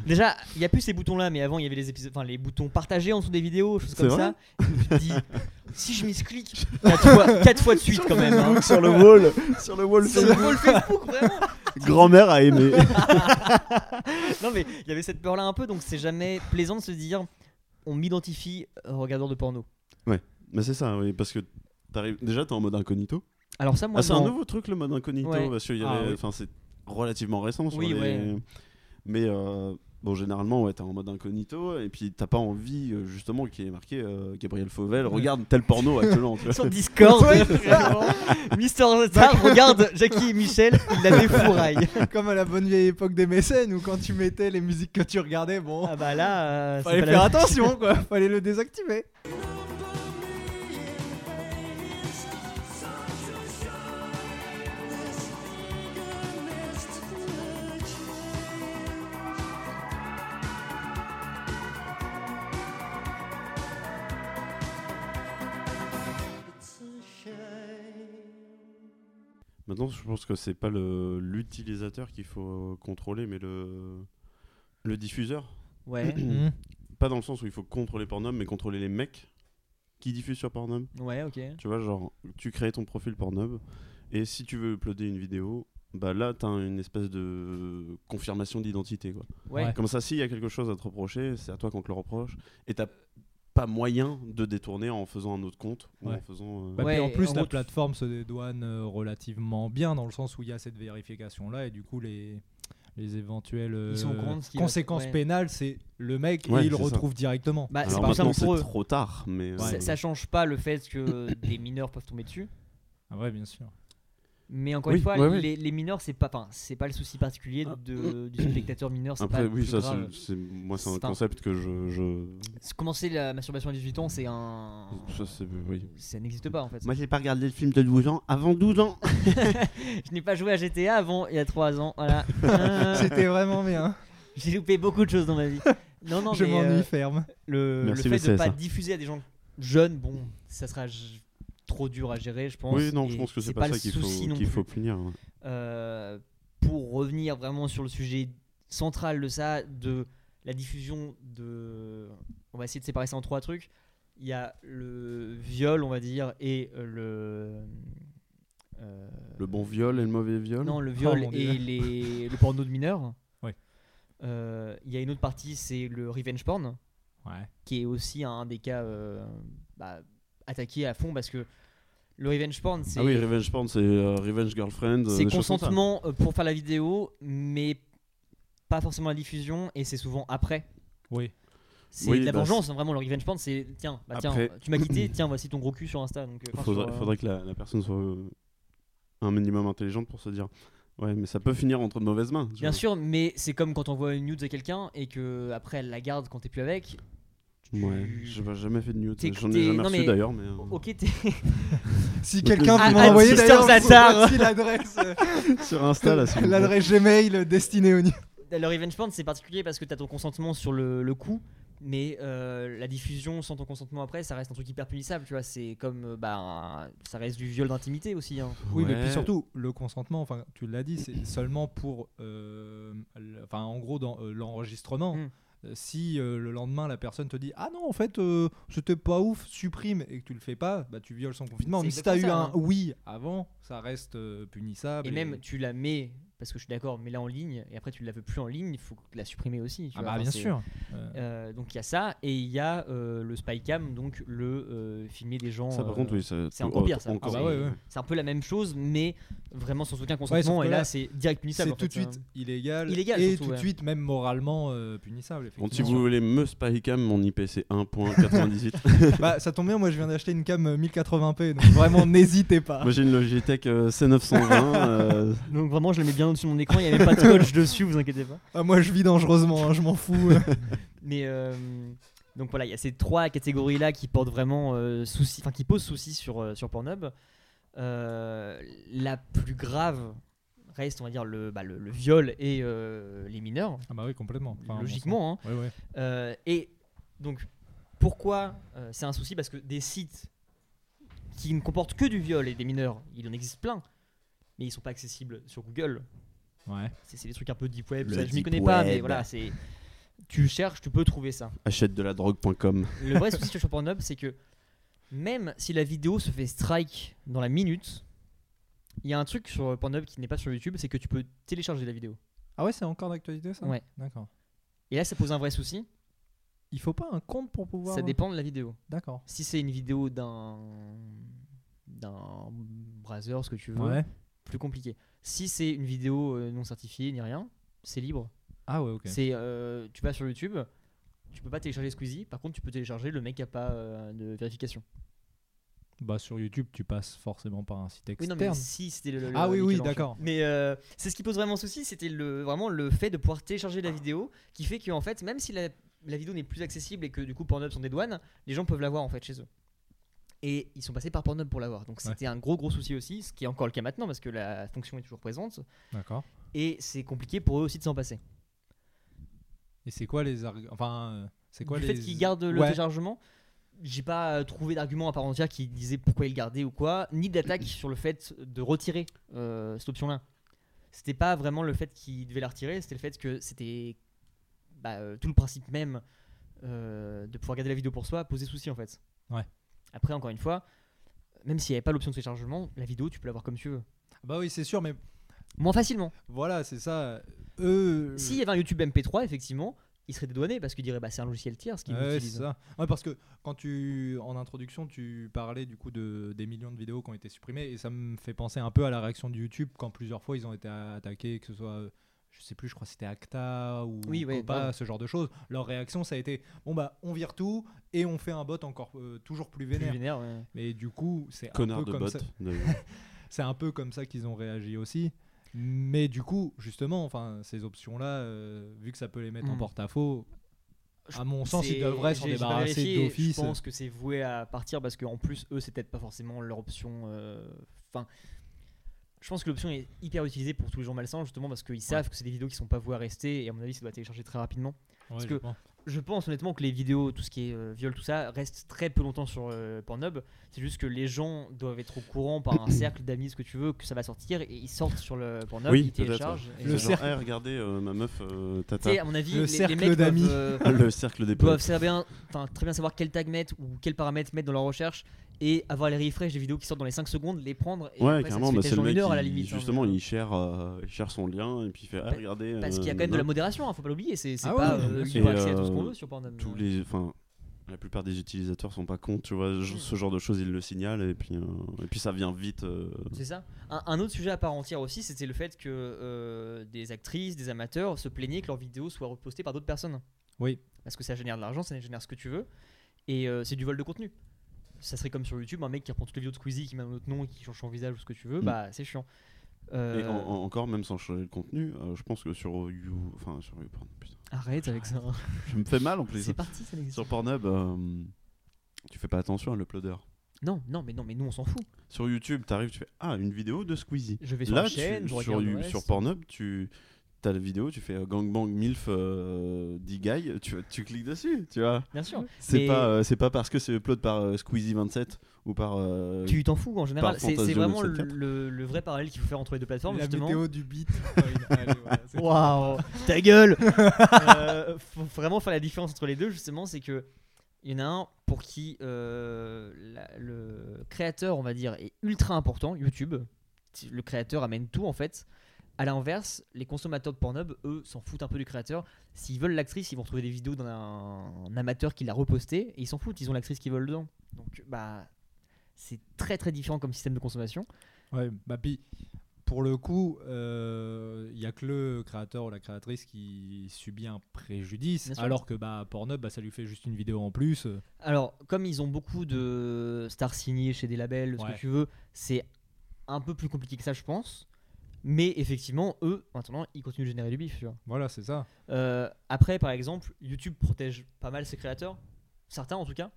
Déjà, il y a plus ces boutons-là, mais avant, il y avait les épisodes, enfin les boutons partagés en dessous des vidéos, choses comme ça. tu te dis, si je misclique quatre fois, quatre fois de suite quand même. hein. sur le wall, sur le wall, Sur le wall Facebook, vraiment. grand-mère a aimé. Non mais il y avait cette peur-là un peu, donc c'est jamais plaisant de se dire, on m'identifie euh, regardeur de porno. Mais c'est ça, oui, parce que t'arrives déjà t'es en mode incognito. Alors ça, moi, Ah, c'est un non. nouveau truc le mode incognito Ouais. parce qu'il y Ah, avait, oui. enfin c'est relativement récent sur Oui, les- ouais. Mais euh, bon, généralement, ouais, t'es en mode incognito et puis t'as pas envie euh, justement qui est marqué euh, Gabriel Fauvel regarde tel porno actuellement. sur Discord. Mister Star regarde Jackie et Michel, il la défouraille. Comme à la bonne vieille époque des mécènes où quand tu mettais les musiques que tu regardais, bon, Ah bah là, euh, c'est fallait faire la- attention quoi, fallait le désactiver. Maintenant, je pense que c'est pas le- l'utilisateur qu'il faut contrôler, mais le le diffuseur. Ouais, Pas dans le sens où il faut contrôler Pornhub, mais contrôler les mecs qui diffusent sur Pornhub. ouais, ok. Tu vois, genre, tu crées ton profil Pornhub, et si tu veux uploader une vidéo, bah là, t'as une espèce de confirmation d'identité, quoi. Ouais. Ouais. Comme ça, s'il y a quelque chose à te reprocher, c'est à toi qu'on te le reproche, et t'as pas moyen de détourner en faisant un autre compte, ou Ouais. en faisant... euh, Bah, Ouais, en plus, en la plateforme se dédouane euh, relativement bien dans le sens où il y a cette vérification-là et du coup, les, les éventuelles Ils sont au euh, conséquences ouais. pénales, c'est le mec Ouais, et il le c'est ça. retrouve directement. Bah, c'est trop tard, mais... Ça, ça change pas le fait que des mineurs peuvent tomber dessus. Ah ouais, bien sûr. Mais encore Oui, une fois, ouais, ouais. Les, les mineurs, c'est pas, enfin, c'est pas le souci particulier Ah. de, du spectateur mineur. c'est Après, pas oui, ça, grave. moi, c'est un concept que je. je... Commencer la masturbation à 18 ans, c'est un. Ça, c'est, oui. Ça n'existe pas en fait. Moi, j'ai pas regardé le film de 12 ans avant 12 ans. Je n'ai pas joué à GTA avant, il y a 3 ans. Voilà. C'était vraiment bien. J'ai loupé beaucoup de choses dans ma vie. Non, non, je m'ennuie euh, ferme. le, fait de VCSA. pas diffuser à des gens jeunes, bon, ça sera trop dur à gérer, je pense. Oui, non, et je pense que c'est pas, le ça qu'il faut, souci non qu'il faut plus. punir. ouais. Euh, pour revenir vraiment sur le sujet central de ça, de la diffusion de. On va essayer de séparer ça en trois trucs. Il y a le viol, on va dire, et le. euh, Le bon viol et le mauvais viol. Non, le viol Dieu. et les, le porno de mineurs. Ouais. Euh, Il y a une autre partie, c'est le revenge porn, Ouais. qui est aussi un des cas euh, bah, attaqués à fond parce que le revenge porn, c'est Ah oui, Revenge Porn, c'est euh, Revenge Girlfriend. euh, c'est consentement euh, pour faire la vidéo, mais pas forcément la diffusion, et c'est souvent après. Oui. C'est Oui, de la bah, vengeance, hein, vraiment. Le revenge porn, c'est tiens, bah, tiens, Après- tu m'as quitté, tiens, voici ton gros cul sur Insta. Donc, euh, faudrait, sur, euh, faudrait que la, la personne soit un minimum intelligente pour se dire ouais mais ça peut finir entre de mauvaises mains Bien vois. sûr, mais c'est comme quand on voit une nude à quelqu'un et que après elle la garde quand t'es plus avec. Tu- ouais j'ai pas- jamais fait de nude j'en ai jamais non, reçu mais- d'ailleurs mais euh, Ok, t'es. Si quelqu'un peut m'envoyer d'ailleurs voici l'adresse euh, sur Insta l'adresse Gmail destinée au Le revenge porn, c'est particulier parce que t'as ton consentement sur le, le coup, mais euh, la diffusion sans ton consentement après, ça reste un truc hyper punissable, tu vois. C'est comme. euh, bah, un- ça reste du viol d'intimité aussi. hein. Oui, mais puis surtout, le consentement, enfin, tu l'as dit, c'est seulement pour, euh, enfin, en gros, dans euh, l'enregistrement. Mm. Euh, Si euh, le lendemain la personne te dit ah non en fait euh, c'était pas ouf supprime et que tu le fais pas bah tu violes son confinement mais si t'as eu un hein. oui avant ça reste euh, punissable Et même, tu la mets, parce que je suis d'accord, mets-la en ligne, et après tu la veux plus en ligne, il faut la supprimer aussi. tu ah vois. bah bien sûr Euh, Euh, donc il y a ça, et il y a euh, le spycam, donc le euh, filmer des gens. ça par euh, contre oui c'est encore pire, ça. encore- Ah bah ouais, ouais. C'est un peu la même chose, mais vraiment sans aucun sauf consentement, que et là, là, c'est direct punissable. c'est tout de suite illégal, Illégal, et surtout, tout de ouais. suite même moralement euh, punissable Bon, si vous voulez me spycam mon IP c'est 1.98 bah ça tombe bien moi je viens d'acheter une cam euh, 1080p donc vraiment n'hésitez pas moi j'ai une Logitech euh, C920 euh, Donc vraiment, je mets bien au-dessus de mon écran, il n'y a même pas de scotch dessus, vous inquiétez pas. Ah, moi je vis dangereusement hein, je m'en fous Mais euh, donc voilà, il y a ces trois catégories-là qui portent vraiment euh, souci, enfin qui posent souci sur, euh, sur Pornhub. Euh, la plus grave reste, on va dire, le, bah, le, le viol et euh, les mineurs, ah bah oui complètement Enfin, logiquement. hein. ouais ouais Euh, et donc, pourquoi euh, c'est un souci? Parce que des sites qui ne comportent que du viol et des mineurs, il en existe plein, mais ils sont pas accessibles sur Google. ouais C'est c'est des trucs un peu deep web, ça, je m'y connais pas, mais voilà, c'est. Tu cherches, tu peux trouver ça. achète de la drogue.com Le vrai souci sur Pornhub, c'est que même si la vidéo se fait strike dans la minute, il y a un truc sur Pornhub qui n'est pas sur YouTube, c'est que tu peux télécharger la vidéo. ah ouais c'est encore d'actualité ça? Ouais. d'accord Et là, ça pose un vrai souci. il faut pas un compte pour pouvoir Ça dépend de la vidéo. d'accord Si c'est une vidéo d'un d'un browser, ce que tu veux, ouais plus compliqué. Si c'est une vidéo euh, non certifiée ni rien, c'est libre. ah ouais ok C'est euh, tu vas sur YouTube, tu peux pas télécharger Squeezie. Par contre, tu peux télécharger le mec qui a pas euh, de vérification. Bah sur YouTube, tu passes forcément par un site Oui, externe. non, mais si c'était le, le- Ah oui, oui, d'accord. Mais euh, c'est ce qui pose vraiment souci, c'était le, vraiment le fait de pouvoir télécharger la vidéo, qui fait que en fait, même si la, la vidéo n'est plus accessible et que du coup Pornhub sont des douanes, les gens peuvent la voir en fait chez eux. Et ils sont passés par Pornhub pour l'avoir. Donc Ouais. c'était un gros gros souci aussi, ce qui est encore le cas maintenant parce que la fonction est toujours présente. D'accord. Et c'est compliqué pour eux aussi de s'en passer. Et c'est quoi les arg- enfin euh, c'est quoi du les fait qu'ils gardent le Ouais. téléchargement, j'ai pas euh, trouvé d'argument à part entière qui disait pourquoi ils le gardaient ou quoi, ni d'attaque sur le fait de retirer euh, cette option-là. C'était pas vraiment le fait qu'ils devaient la retirer, c'était le fait que c'était bah, euh, tout le principe même euh, de pouvoir garder la vidéo pour soi posait souci en fait. Ouais. Après, encore une fois, même s'il n'y avait pas l'option de téléchargement, la vidéo tu peux l'avoir comme tu veux. Bah oui, c'est sûr mais Moins facilement. voilà, c'est ça. Eux S'il y avait un YouTube MP3, effectivement, il serait dédouané parce qu'il dirait bah, c'est un logiciel tiers ce qu'il Ouais, utilise. c'est ça. Ouais, parce que quand tu en introduction, tu parlais du coup de des millions de vidéos qui ont été supprimées et ça me fait penser un peu à la réaction de YouTube quand plusieurs fois ils ont été attaqués, que ce soit euh, je sais plus, je crois que c'était Acta ou Oui, ouais, Copa, grave. ce genre de choses. Leur réaction, ça a été bon bah on vire tout et on fait un bot encore euh, toujours plus Plus vénère. ouais. Mais du coup, c'est un Connard peu de comme bot. ça. d'ailleurs. c'est un peu comme ça qu'ils ont réagi aussi. Mais du coup, justement, enfin, ces options-là, euh, vu que ça peut les mettre en Mm. porte-à-faux, à mon sens, ils devraient s'en débarrasser d'office. Je pense que c'est voué à partir parce qu'en plus, eux, c'est peut-être pas forcément leur option. euh, Enfin, je pense que l'option est hyper utilisée pour tous les gens malsains, justement parce qu'ils savent que c'est des vidéos qui sont pas vouées à rester et à mon avis, ça doit télécharger très rapidement. Ouais, parce je que- pense. Je pense honnêtement que les vidéos, tout ce qui est euh, viol, tout ça, reste très peu longtemps sur euh, Pornhub. C'est juste que les gens doivent être au courant par un cercle d'amis, ce que tu veux, que ça va sortir et ils sortent sur le Pornhub, Oui, ils téléchargent. et- Le Le cercle- cercle. regardez, euh, ma meuf, euh, tata. sais, à mon avis, Le les, mecs d'amis. doivent, euh, Le cercle des doivent potes. très bien, très bien savoir quel tag mettre ou quels paramètres mettre dans leur recherche et avoir les refresh des vidéos qui sortent dans les 5 secondes, les prendre et Ouais, après, ça carrément, se fait bah, c'est le mec une heure à la limite. hein, justement, euh, il share, euh, il share son lien et puis il fait Ah, Pa- regardez. Parce qu'il y a quand même de la modération, hein, faut pas l'oublier, c'est c'est Ah pas ouais, euh, bien libre sûr. accès à Et, tout ce sur Pornhub. tous les enfin la plupart des utilisateurs sont pas contre tu vois ce genre de choses ils le signalent et puis euh, et puis ça vient vite euh, C'est ça. Un, un autre sujet à part entière aussi, c'était le fait que euh, des actrices, des amateurs se plaignaient que leurs vidéos soient repostées par d'autres personnes. Oui. Parce que ça génère de l'argent, ça génère ce que tu veux. Et euh, c'est du vol de contenu. Ça serait comme sur YouTube, un mec qui reprend toutes les vidéos de Squeezie, qui met un autre nom et qui change son visage ou ce que tu veux, Mm. bah c'est chiant. Et Euh, en- en- encore même sans changer le contenu euh, je pense que sur You enfin sur YouPorn, putain. Arrête avec ça. je me fais mal en plus C'est parti, ça sur Pornhub euh, tu fais pas attention à l'uploader Non, non, mais non, mais nous on s'en fout. sur YouTube t'arrives tu fais ah une vidéo de Squeezie Je vais sur là la tu- chaîne, je sur, regarde You- sur Pornhub tu T'as la vidéo, tu fais euh, gangbang milf euh, guy tu, tu cliques dessus, tu vois. Bien sûr. C'est pas, euh, c'est pas parce que c'est upload par euh, Squeezie27 ou par. euh, Tu t'en fous en général. C'est vraiment 974. le, le vrai parallèle qu'il faut faire entre les deux plateformes. La justement. vidéo du beat. Waouh, ta gueule Euh, Faut vraiment faire la différence entre les deux, justement, c'est que il y en a un pour qui euh, la- le créateur, on va dire, est ultra important, YouTube. Le créateur amène tout en fait. À l'inverse, les consommateurs de Pornhub, eux, s'en foutent un peu du créateur. S'ils veulent l'actrice, ils vont trouver des vidéos d'un un amateur qui l'a reposté et ils s'en foutent, ils ont l'actrice qu'ils veulent dedans. Donc, bah, c'est très très différent comme système de consommation. Ouais, bah puis pour le coup, il y a que le créateur ou la créatrice qui subit un préjudice, alors que bah Pornhub, bah, ça lui fait juste une vidéo en plus. euh. Alors, comme ils ont beaucoup de stars signées chez des labels, ce Ouais. que tu veux, c'est un peu plus compliqué que ça, je pense. Mais effectivement, eux, maintenant, ils continuent de générer du bif. Tu vois. Voilà, c'est ça. Euh, après, par exemple, YouTube protège pas mal ses créateurs, certains en tout cas.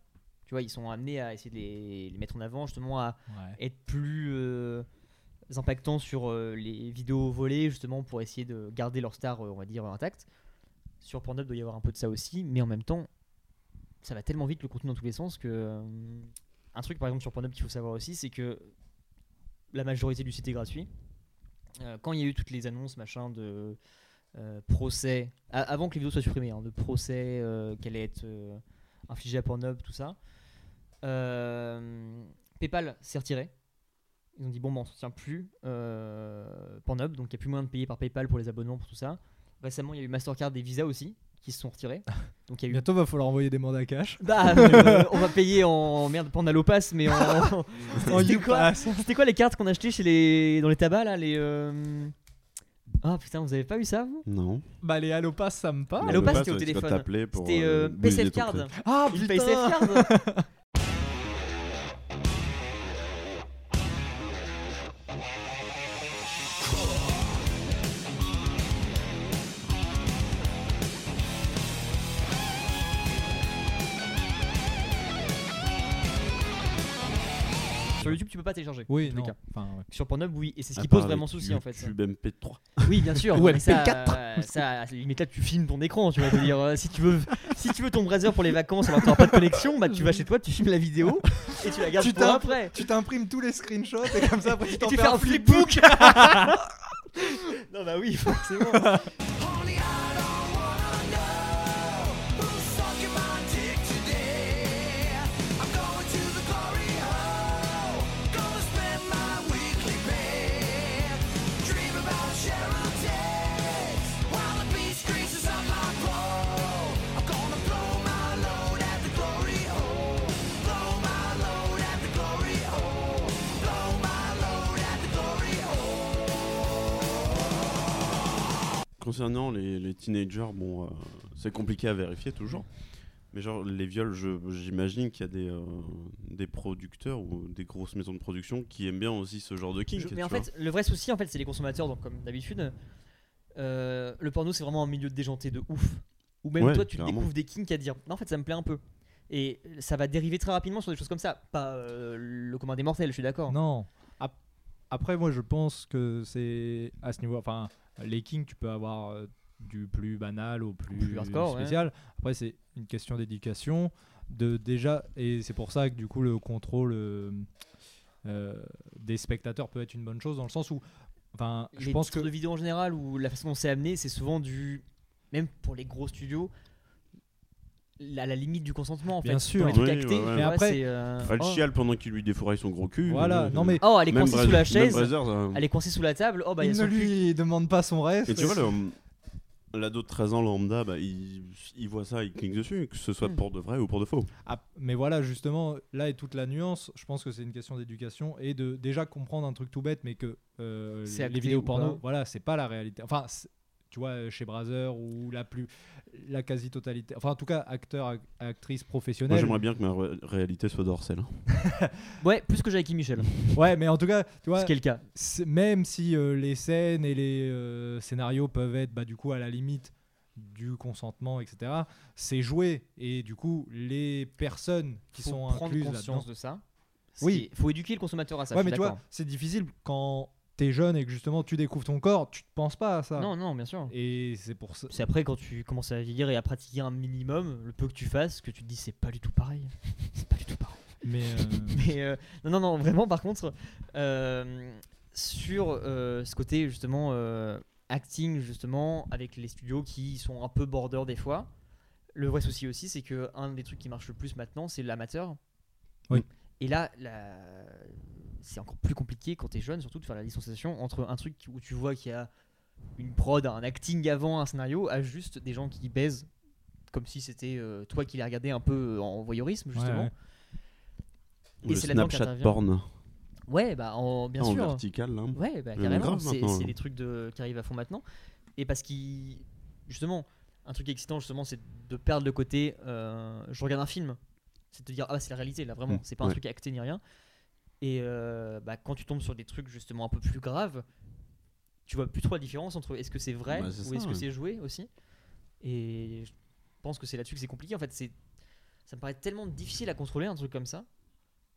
Tu vois, ils sont amenés à essayer de les, les mettre en avant, justement, à Ouais. être plus euh, impactants sur euh, les vidéos volées, justement, pour essayer de garder leur star, euh, on va dire, intacte. Sur Pornhub, il doit y avoir un peu de ça aussi, mais en même temps, ça va tellement vite le contenu dans tous les sens que. un truc, par exemple, sur Pornhub qu'il faut savoir aussi, c'est que la majorité du site est gratuit. Euh, quand il y a eu toutes les annonces, machin, de euh, procès, avant que les vidéos soient supprimées, hein, de procès euh, qui allaient être infligés à Pornhub, tout ça, PayPal s'est retiré. Ils ont dit bon, bah, on ne tient plus Pornhub, donc il n'y a plus moyen de payer par PayPal pour les abonnements, pour tout ça. Récemment, il y a eu Mastercard et Visa aussi qui se sont retirés. Donc il y a eu Bientôt, va falloir envoyer des mandats cash. bah, euh, on va payer en merde pas en allopass mais en, En C'était quoi YouPass. C'était quoi les cartes qu'on achetait chez les dans les tabacs là les euh, Ah putain, vous avez pas eu ça vous Non. Bah les Allopass, ça me parle. Allo Le Pass, pass, c'était au téléphone. C'était euh, euh, ton Card. Ah Une putain PaySafe Card pas télécharger. Oui, dans tous les non. cas. Enfin, ouais. Sur Pornhub, oui, et c'est ce qui part pose vraiment souci en fait. YouTube MP3. Oui, bien sûr. Ou mais ça, MP4. euh, ça, à la limite là, tu filmes ton écran. Tu vas te dire, euh, si tu veux, si tu veux ton browser pour les vacances, alors que t'auras pas de connexion, bah tu vas chez toi, tu filmes la vidéo et tu la gardes Tu pour après. Tu t'imprimes tous les screenshots et comme ça après tu t'en fais un flipbook. non bah oui, forcément. Concernant les, les teenagers, bon, euh, c'est compliqué à vérifier toujours. Mais genre, les viols, j'imagine qu'il y a des, euh, des producteurs ou des grosses maisons de production qui aiment bien aussi ce genre de kink. Je- mais en vois. fait, le vrai souci, en fait, c'est les consommateurs. Donc, comme d'habitude, euh, le porno, c'est vraiment un milieu déjanté de ouf. Ou même Ouais, toi, tu découvres des kinks à dire. Non, en fait, ça me plaît un peu. Et ça va dériver très rapidement sur des choses comme ça. Pas euh, le commun des mortels, je suis d'accord. Non. Ap- Après, moi, je pense que c'est à ce niveau. Enfin, les kings, tu peux avoir euh, du plus banal au plus, Plus hardcore, ouais. spécial. Après, c'est une question d'éducation. De déjà, et c'est pour ça que du coup, le contrôle euh, euh, des spectateurs peut être une bonne chose dans le sens où, enfin, je pense que de vidéos en général ou la façon dont c'est amené, c'est souvent du. Même pour les gros studios, à la limite du consentement en Bien fait. sûr. Dans les trucs Oui, actés, ouais, ouais. Mais après- c'est, euh, Elle oh. chiale pendant qu'il lui défouraille son gros cul. Voilà, euh, non, mais- Oh, elle est coincée sous la chaise. Brazzers, euh, Elle est coincée sous la table. Oh bah il y il a ne son cul. lui demande pas son reste. Et tu vois, le- l'ado de 13 ans lambda, bah, il, il voit ça, il clique dessus, que ce soit Mm. pour de vrai ou pour de faux. Ah, mais voilà, justement, là est toute la nuance. Je pense que c'est une question d'éducation et de déjà comprendre un truc tout bête, mais que euh, C'est les acté vidéos ou porno, pas. voilà, c'est pas la réalité. Enfin, c'est- tu vois, chez Brazzer ou la plus, la quasi-totalité, enfin en tout cas, acteurs, ac- actrices Moi, j'aimerais bien que ma ré- réalité soit d'Orcel. hein. Ouais, plus que Jackie Michel. ouais, mais en tout cas, tu vois, Ce qui est le cas. même si euh, les scènes et les euh, scénarios peuvent être, bah, du coup, à la limite du consentement, etc. C'est joué et du coup, les personnes qui faut sont prendre incluses là-dedans. conscience de ça. Oui. Il faut éduquer le consommateur à ça. ouais, mais tu vois, c'est difficile quand t'es jeune et que justement tu découvres ton corps, tu te penses pas à ça. Non, non, bien sûr. Et c'est pour ça. C'est après quand tu commences à vieillir et à pratiquer un minimum, le peu que tu fasses, que tu te dis c'est pas du tout pareil. c'est pas du tout pareil. Mais euh, Mais euh, non, non, non, vraiment, par contre, euh, sur euh, ce côté justement euh, acting, justement, avec les studios qui sont un peu border des fois, le vrai souci aussi, c'est que un des trucs qui marche le plus maintenant, c'est l'amateur. Oui. Et là, la- c'est encore plus compliqué quand t'es jeune, surtout de faire la distanciation entre un truc où tu vois qu'il y a une prod, un acting avant un scénario, à juste des gens qui baisent, comme si c'était euh, toi qui les regardais un peu en voyeurisme, justement. ouais. Et c'est Snapchat porn. Ouais, bah en, bien en sûr. vertical, là. Ouais, bah, carrément. grave C'est hein. des trucs de, qui arrivent à fond maintenant. Et parce qu'il. Justement, un truc excitant, justement, c'est de perdre le côté. euh, je regarde un film. C'est de te dire, ah, bah, c'est la réalité, là, vraiment. Mm, c'est pas un ouais. truc acté ni rien. Et euh, bah, quand tu tombes sur des trucs, justement, un peu plus graves, tu vois plus trop la différence entre est-ce que c'est vrai Bah, ou est-ce que ouais. c'est joué aussi. Et je pense que c'est là-dessus que c'est compliqué. En fait, c'est. Ça me paraît tellement difficile à contrôler un truc comme ça.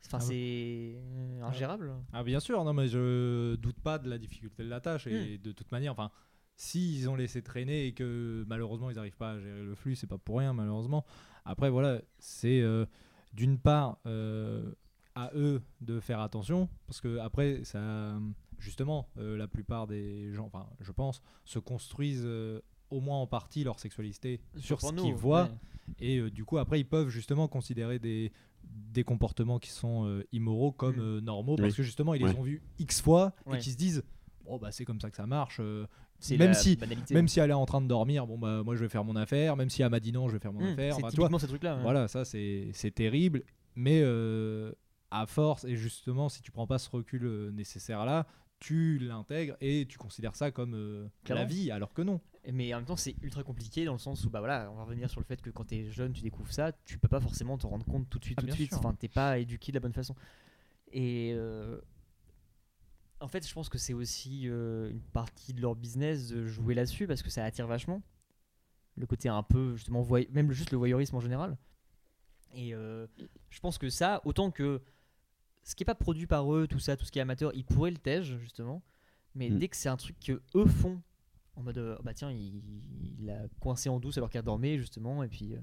Enfin, Ah c'est ingérable. Ah bien sûr, non mais je doute pas de la difficulté de la tâche et Hmm. de toute manière, enfin, s'ils ont laissé traîner et que malheureusement ils n'arrivent pas à gérer le flux, c'est pas pour rien malheureusement. Après voilà, c'est euh, d'une part euh, à eux de faire attention parce que après ça, justement, euh, la plupart des gens, enfin, je pense, se construisent euh, au moins en partie leur sexualité sur ce qu'ils voient. ouais. Et euh, du coup, après, ils peuvent justement considérer des, des comportements qui sont euh, immoraux comme Mm. euh, normaux parce que justement, ils Ouais. les ont vus X fois Ouais. et qu'ils se disent Bon, bah, c'est comme ça que ça marche. euh, C'est même si- banalité. même si elle est en train de dormir, bon, bah, moi, je vais faire mon affaire. Même si elle m'a dit non, je vais faire mon Mmh, affaire. c'est typiquement ces trucs-là. ouais. voilà, ça, c'est c'est terrible. Mais euh, à force, et justement, si tu prends pas ce recul euh, nécessaire là, tu l'intègres et tu considères ça comme euh, la vie, alors que non. Mais en même temps, c'est ultra compliqué dans le sens où, bah voilà, on va revenir sur le fait que quand t'es jeune, tu découvres ça, tu peux pas forcément te rendre compte tout de suite, Ah, tout de suite. sûr. Enfin, t'es pas éduqué de la bonne façon. Et euh, en fait, je pense que c'est aussi euh, une partie de leur business de jouer là-dessus parce que ça attire vachement. Le côté un peu, justement, voy- même le- juste le voyeurisme en général. Et je pense que ça, autant que ce qui est pas produit par eux, tout ça, tout ce qui est amateur, ils pourraient le tège, justement. Mais Mm. dès que c'est un truc que eux font, en mode euh, bah tiens, il, il a coincé en douce alors qu'elle dormait, justement, et puis euh,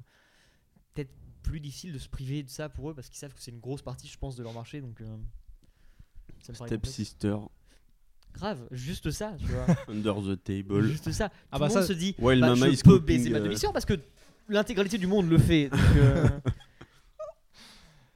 peut-être plus difficile de se priver de ça pour eux parce qu'ils savent que c'est une grosse partie, je pense, de leur marché. Donc euh, ça me Step. Sister, grave, juste ça, tu vois. Under the Table. juste ça. Tout Ah le bah monde ça- se dit While bah, Mama je peux baiser ma euh, demi-sœur parce que l'intégralité du monde le fait. donc, euh,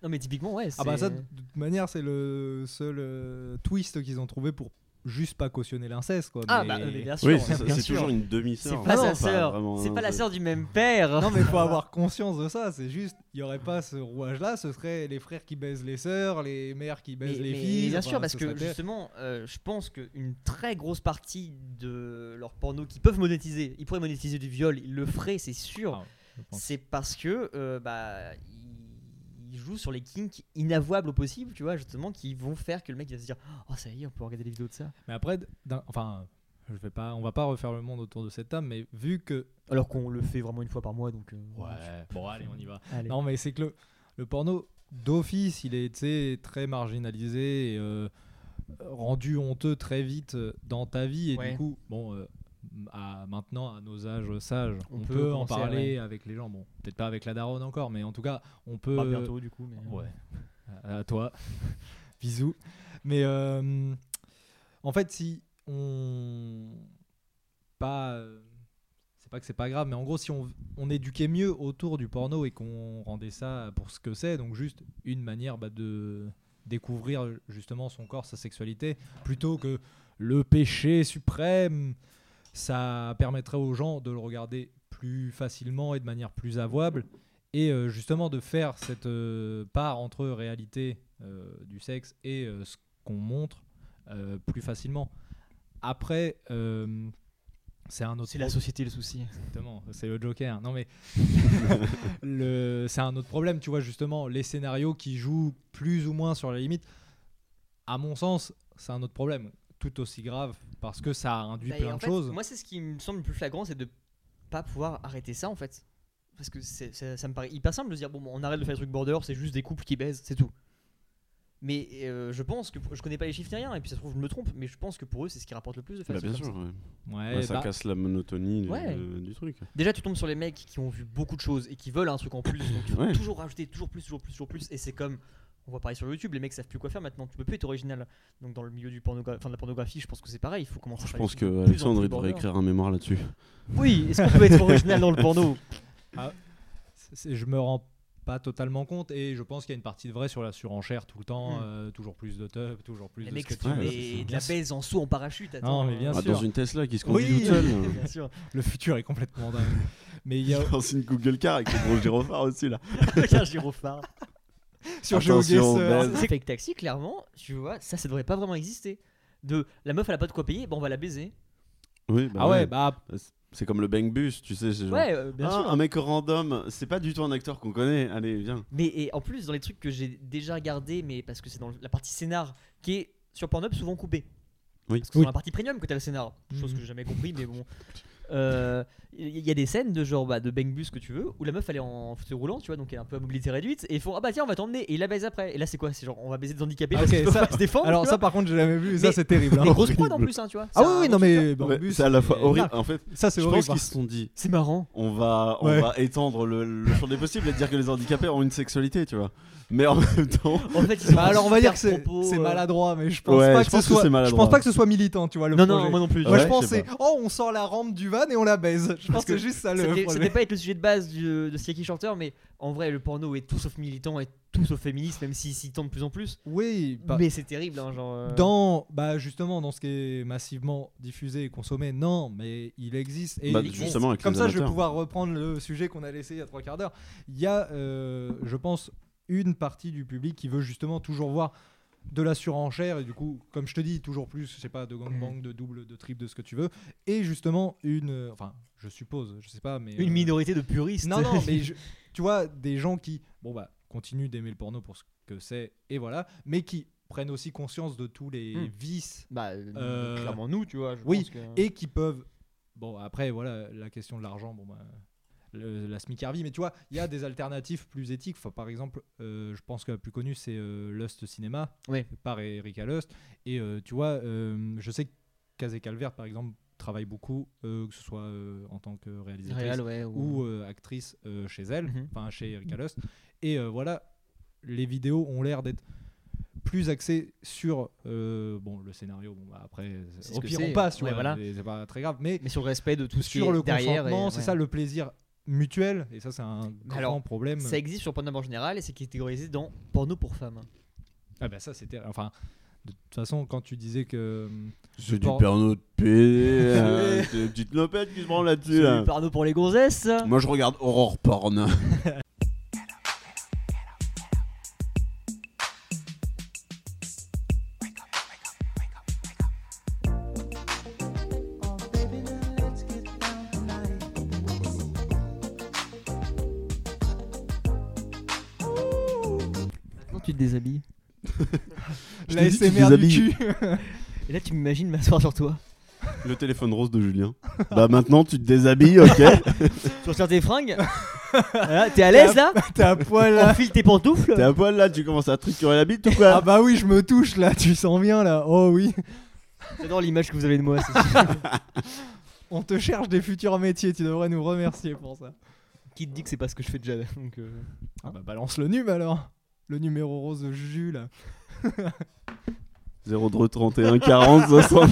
non mais typiquement ouais. Ah bah ça, de toute manière, c'est le seul euh, twist qu'ils ont trouvé pour juste pas cautionner l'inceste, quoi. Ah mais- bah mais bien sûr. Oui, c'est toujours une C'est demi-sœur. pas sa sœur, c'est pas la sœur du même père. Non mais il faut avoir conscience de ça, c'est juste, il y aurait pas ce rouage-là, ce serait les frères qui baisent les sœurs, les mères qui baisent Mais- les mais filles. Bien enfin, sûr, parce ce que serait justement, euh, je pense qu'une très grosse partie de leur porno qu'ils peuvent monétiser, ils pourraient monétiser du viol, ils le feraient, c'est sûr. Ah. C'est parce que euh, bah, ils jouent sur les kinks inavouables au possible, tu vois, justement, qui vont faire que le mec il va se dire Oh, ça y est, on peut regarder des vidéos de ça. Mais après, enfin, je vais pas, on va pas refaire le monde autour de cette table, mais vu que. Alors qu'on le fait vraiment une fois par mois, donc. euh, Bon, allez, on y va. allez. Non, mais c'est que le, le porno d'office, il est très marginalisé et euh, rendu honteux très vite euh, dans ta vie. Et Ouais. du coup, bon, euh, à, maintenant, à nos âges sages, On on, peut peut, en parler avec les gens. Bon, peut-être pas avec la daronne encore, mais en tout cas, on peut. Pas bientôt, du coup. Mais... Ouais. À à toi. Bisous. Mais euh, en fait, si on pas euh, c'est pas que c'est pas grave, mais en gros, si on, on éduquait mieux autour du porno et qu'on rendait ça pour ce que c'est, donc juste une manière bah, de découvrir justement son corps, sa sexualité, plutôt que le péché suprême, ça permettrait aux gens de le regarder plus facilement et de manière plus avouable et euh, justement de faire cette euh, part entre réalité euh, du sexe et ce qu'on montre plus facilement. Après, c'est un autre C'est la société le souci. Exactement, c'est le Joker. Non mais le, c'est un autre problème, tu vois justement les scénarios qui jouent plus ou moins sur la limite. À mon sens, c'est un autre problème, tout aussi grave parce que ça induit Bah, plein de fait, choses. Moi, c'est ce qui me semble le plus flagrant, c'est de pas pouvoir arrêter ça en fait. Parce que ça me paraît hyper simple de se dire bon, on arrête de faire des trucs border, c'est juste des couples qui baisent, c'est tout. Mais euh, je pense que je connais pas les chiffres ni rien, et puis ça se trouve je me trompe, mais je pense que pour eux c'est ce qui rapporte le plus de faire Bah, bien sûr, ça. ouais. Ouais, Ouais, ça bah, casse la monotonie du- Ouais. de- du truc. Déjà tu tombes sur les mecs qui ont vu beaucoup de choses et qui veulent un truc en plus, donc tu toujours rajouter toujours plus, toujours plus, toujours plus, et c'est comme on voit pareil sur YouTube, les mecs savent plus quoi faire maintenant, tu peux plus être original. Donc dans le milieu du pornogra- enfin, de la pornographie, je pense que c'est pareil, il faut commencer à Je pense que Alexandre il devrait border. écrire un mémoire là-dessus. Oui, est-ce qu'on peut être original dans le porno? C'est- je me rends pas totalement compte et je pense qu'il y a une partie de vrai sur la surenchère tout le temps, Hmm. euh, toujours plus de teuf, toujours plus Les de mecs, ce que tu Ouais, mets ça. de la baise en saut en parachute. Attends, Non, mais bien Ah, sûr. dans une Tesla qui se conduit Oui. toute seule. bien sûr. Le futur est complètement dingue. Mais il y a Dans une Google Car avec le gros gyrophare aussi là. Avec un gyrophare. sur Attention, GeoGuessr, baise. Avec taxi, clairement, tu vois, ça, ça devrait pas vraiment exister. De la meuf, elle a pas de quoi payer, bon, on va la baiser. Oui, bah Ah ouais, ouais. bah C'est comme le Bang Bus, tu sais. c'est genre, Ouais, euh, bien ah, sûr. Un mec random, c'est pas du tout un acteur qu'on connaît. Allez, viens. Mais et en plus, dans les trucs que j'ai déjà regardé, mais parce que c'est dans la partie scénar, qui est sur Pornhub souvent coupée. Oui. Parce que c'est dans la partie premium que t'as le scénar. Chose Mhm. que j'ai jamais compris, mais bon. Euh, Il y a des scènes de genre bah, de bang bus que tu veux où la meuf elle est en fauteuil roulant tu vois donc elle est un peu à mobilité réduite et ils font ah bah tiens on va t'emmener et il la baise après et là c'est quoi? C'est genre on va baiser des handicapés Ah, parce ok, qu'ils peuvent ça- pas se défendre Alors ça par contre j'ai jamais vu, ça c'est terrible. hein. mais grosse prod en Horrible. plus hein tu vois Ah oui, oui, non mais Bambus, c'est à la fois horrible. En fait, Ça c'est je horrible. pense qu'ils se sont dit, c'est marrant on va, on Ouais. va étendre le, le champ des possibles et dire que les handicapés ont une sexualité, tu vois. Mais en même temps, en fait ils Bah alors on va dire que c'est euh, maladroit, mais je pense Ouais, pas je que pense ce soit. je pense pas que ce soit militant, tu vois le non projet. non moi non plus Moi Ouais, je je pense c'est oh on sort la rampe du et on la baise. Je pense que c'est juste ça le C'était- ça projet. devait pas être le sujet de base du- de Sticky Shorter, mais en vrai, le porno est tout sauf militant et tout sauf féministe, même s'il s'y tend de plus en plus. Oui, bah, mais c'est terrible, hein, genre. euh, dans bah justement dans ce qui est massivement diffusé et consommé, non, mais il existe. Et Bah, justement, avec comme les ça, je vais pouvoir reprendre le sujet qu'on a laissé il y a trois quarts d'heure. Il y a, euh, je pense, une partie du public qui veut justement toujours voir de la surenchère et du coup, comme je te dis, toujours plus, je sais pas, de gangbang, de double, de triple, de ce que tu veux, et justement une, euh, enfin, je suppose, je sais pas, mais Une euh, minorité de puristes. Non, non, mais je- tu vois, des gens qui, bon bah, continuent d'aimer le porno pour ce que c'est et voilà, mais qui prennent aussi conscience de tous les Hmm. vices Bah, euh, Euh, clairement, nous, tu vois. Je oui, pense que- et qui peuvent. Bon, après, voilà, la question de l'argent, bon, bah, le- la SMIC Harvey, mais tu vois, il y a des alternatives plus éthiques. Enfin, par exemple, euh, je pense que la plus connue, c'est euh, Lust Cinéma, Ouais. par Erika Lust. Et euh, tu vois, je sais que Kazé Calvert, par exemple, travaille beaucoup, que ce soit en tant que réalisatrice Réal, ouais. ou actrice chez elle, Mhm. enfin chez Erika Lust. Et voilà, les vidéos ont l'air d'être plus axées sur euh, bon le scénario bon bah après au pire on passe Ouais, vois, voilà. c'est pas très grave mais Mais sur le respect de tout ce qui sur est le derrière. consentement c'est ouais. ça le plaisir mutuel et ça c'est un grand Alors, problème Ça existe sur Pornhub en général et c'est catégorisé dans porno pour femmes. ah bah ça c'était enfin de toute façon quand tu disais que c'est du Por- porno de PD, euh, c'est des petites lopettes qui se branlent là-dessus. C'est là. du porno pour les gonzesses. Moi je regarde Horror Porn. Je La SMR du cul. Et là, tu m'imagines m'asseoir sur toi. Le téléphone rose de Julien. bah maintenant tu te déshabilles, ok Tu retires tes fringues Voilà, T'es à l'aise là T'es à poil là. Enfile tes pantoufles T'es à poil là, tu commences à triturer la bite ou quoi Ah bah oui, je me touche là, tu sens bien là. Oh oui. J'adore l'image que vous avez de moi. c'est sûr. On te cherche des futurs métiers, tu devrais nous remercier pour ça. Qui te dit que c'est pas ce que je fais déjà donc, euh, Ah bah balance le num alors. Le numéro rose de là. 02 31 40 60.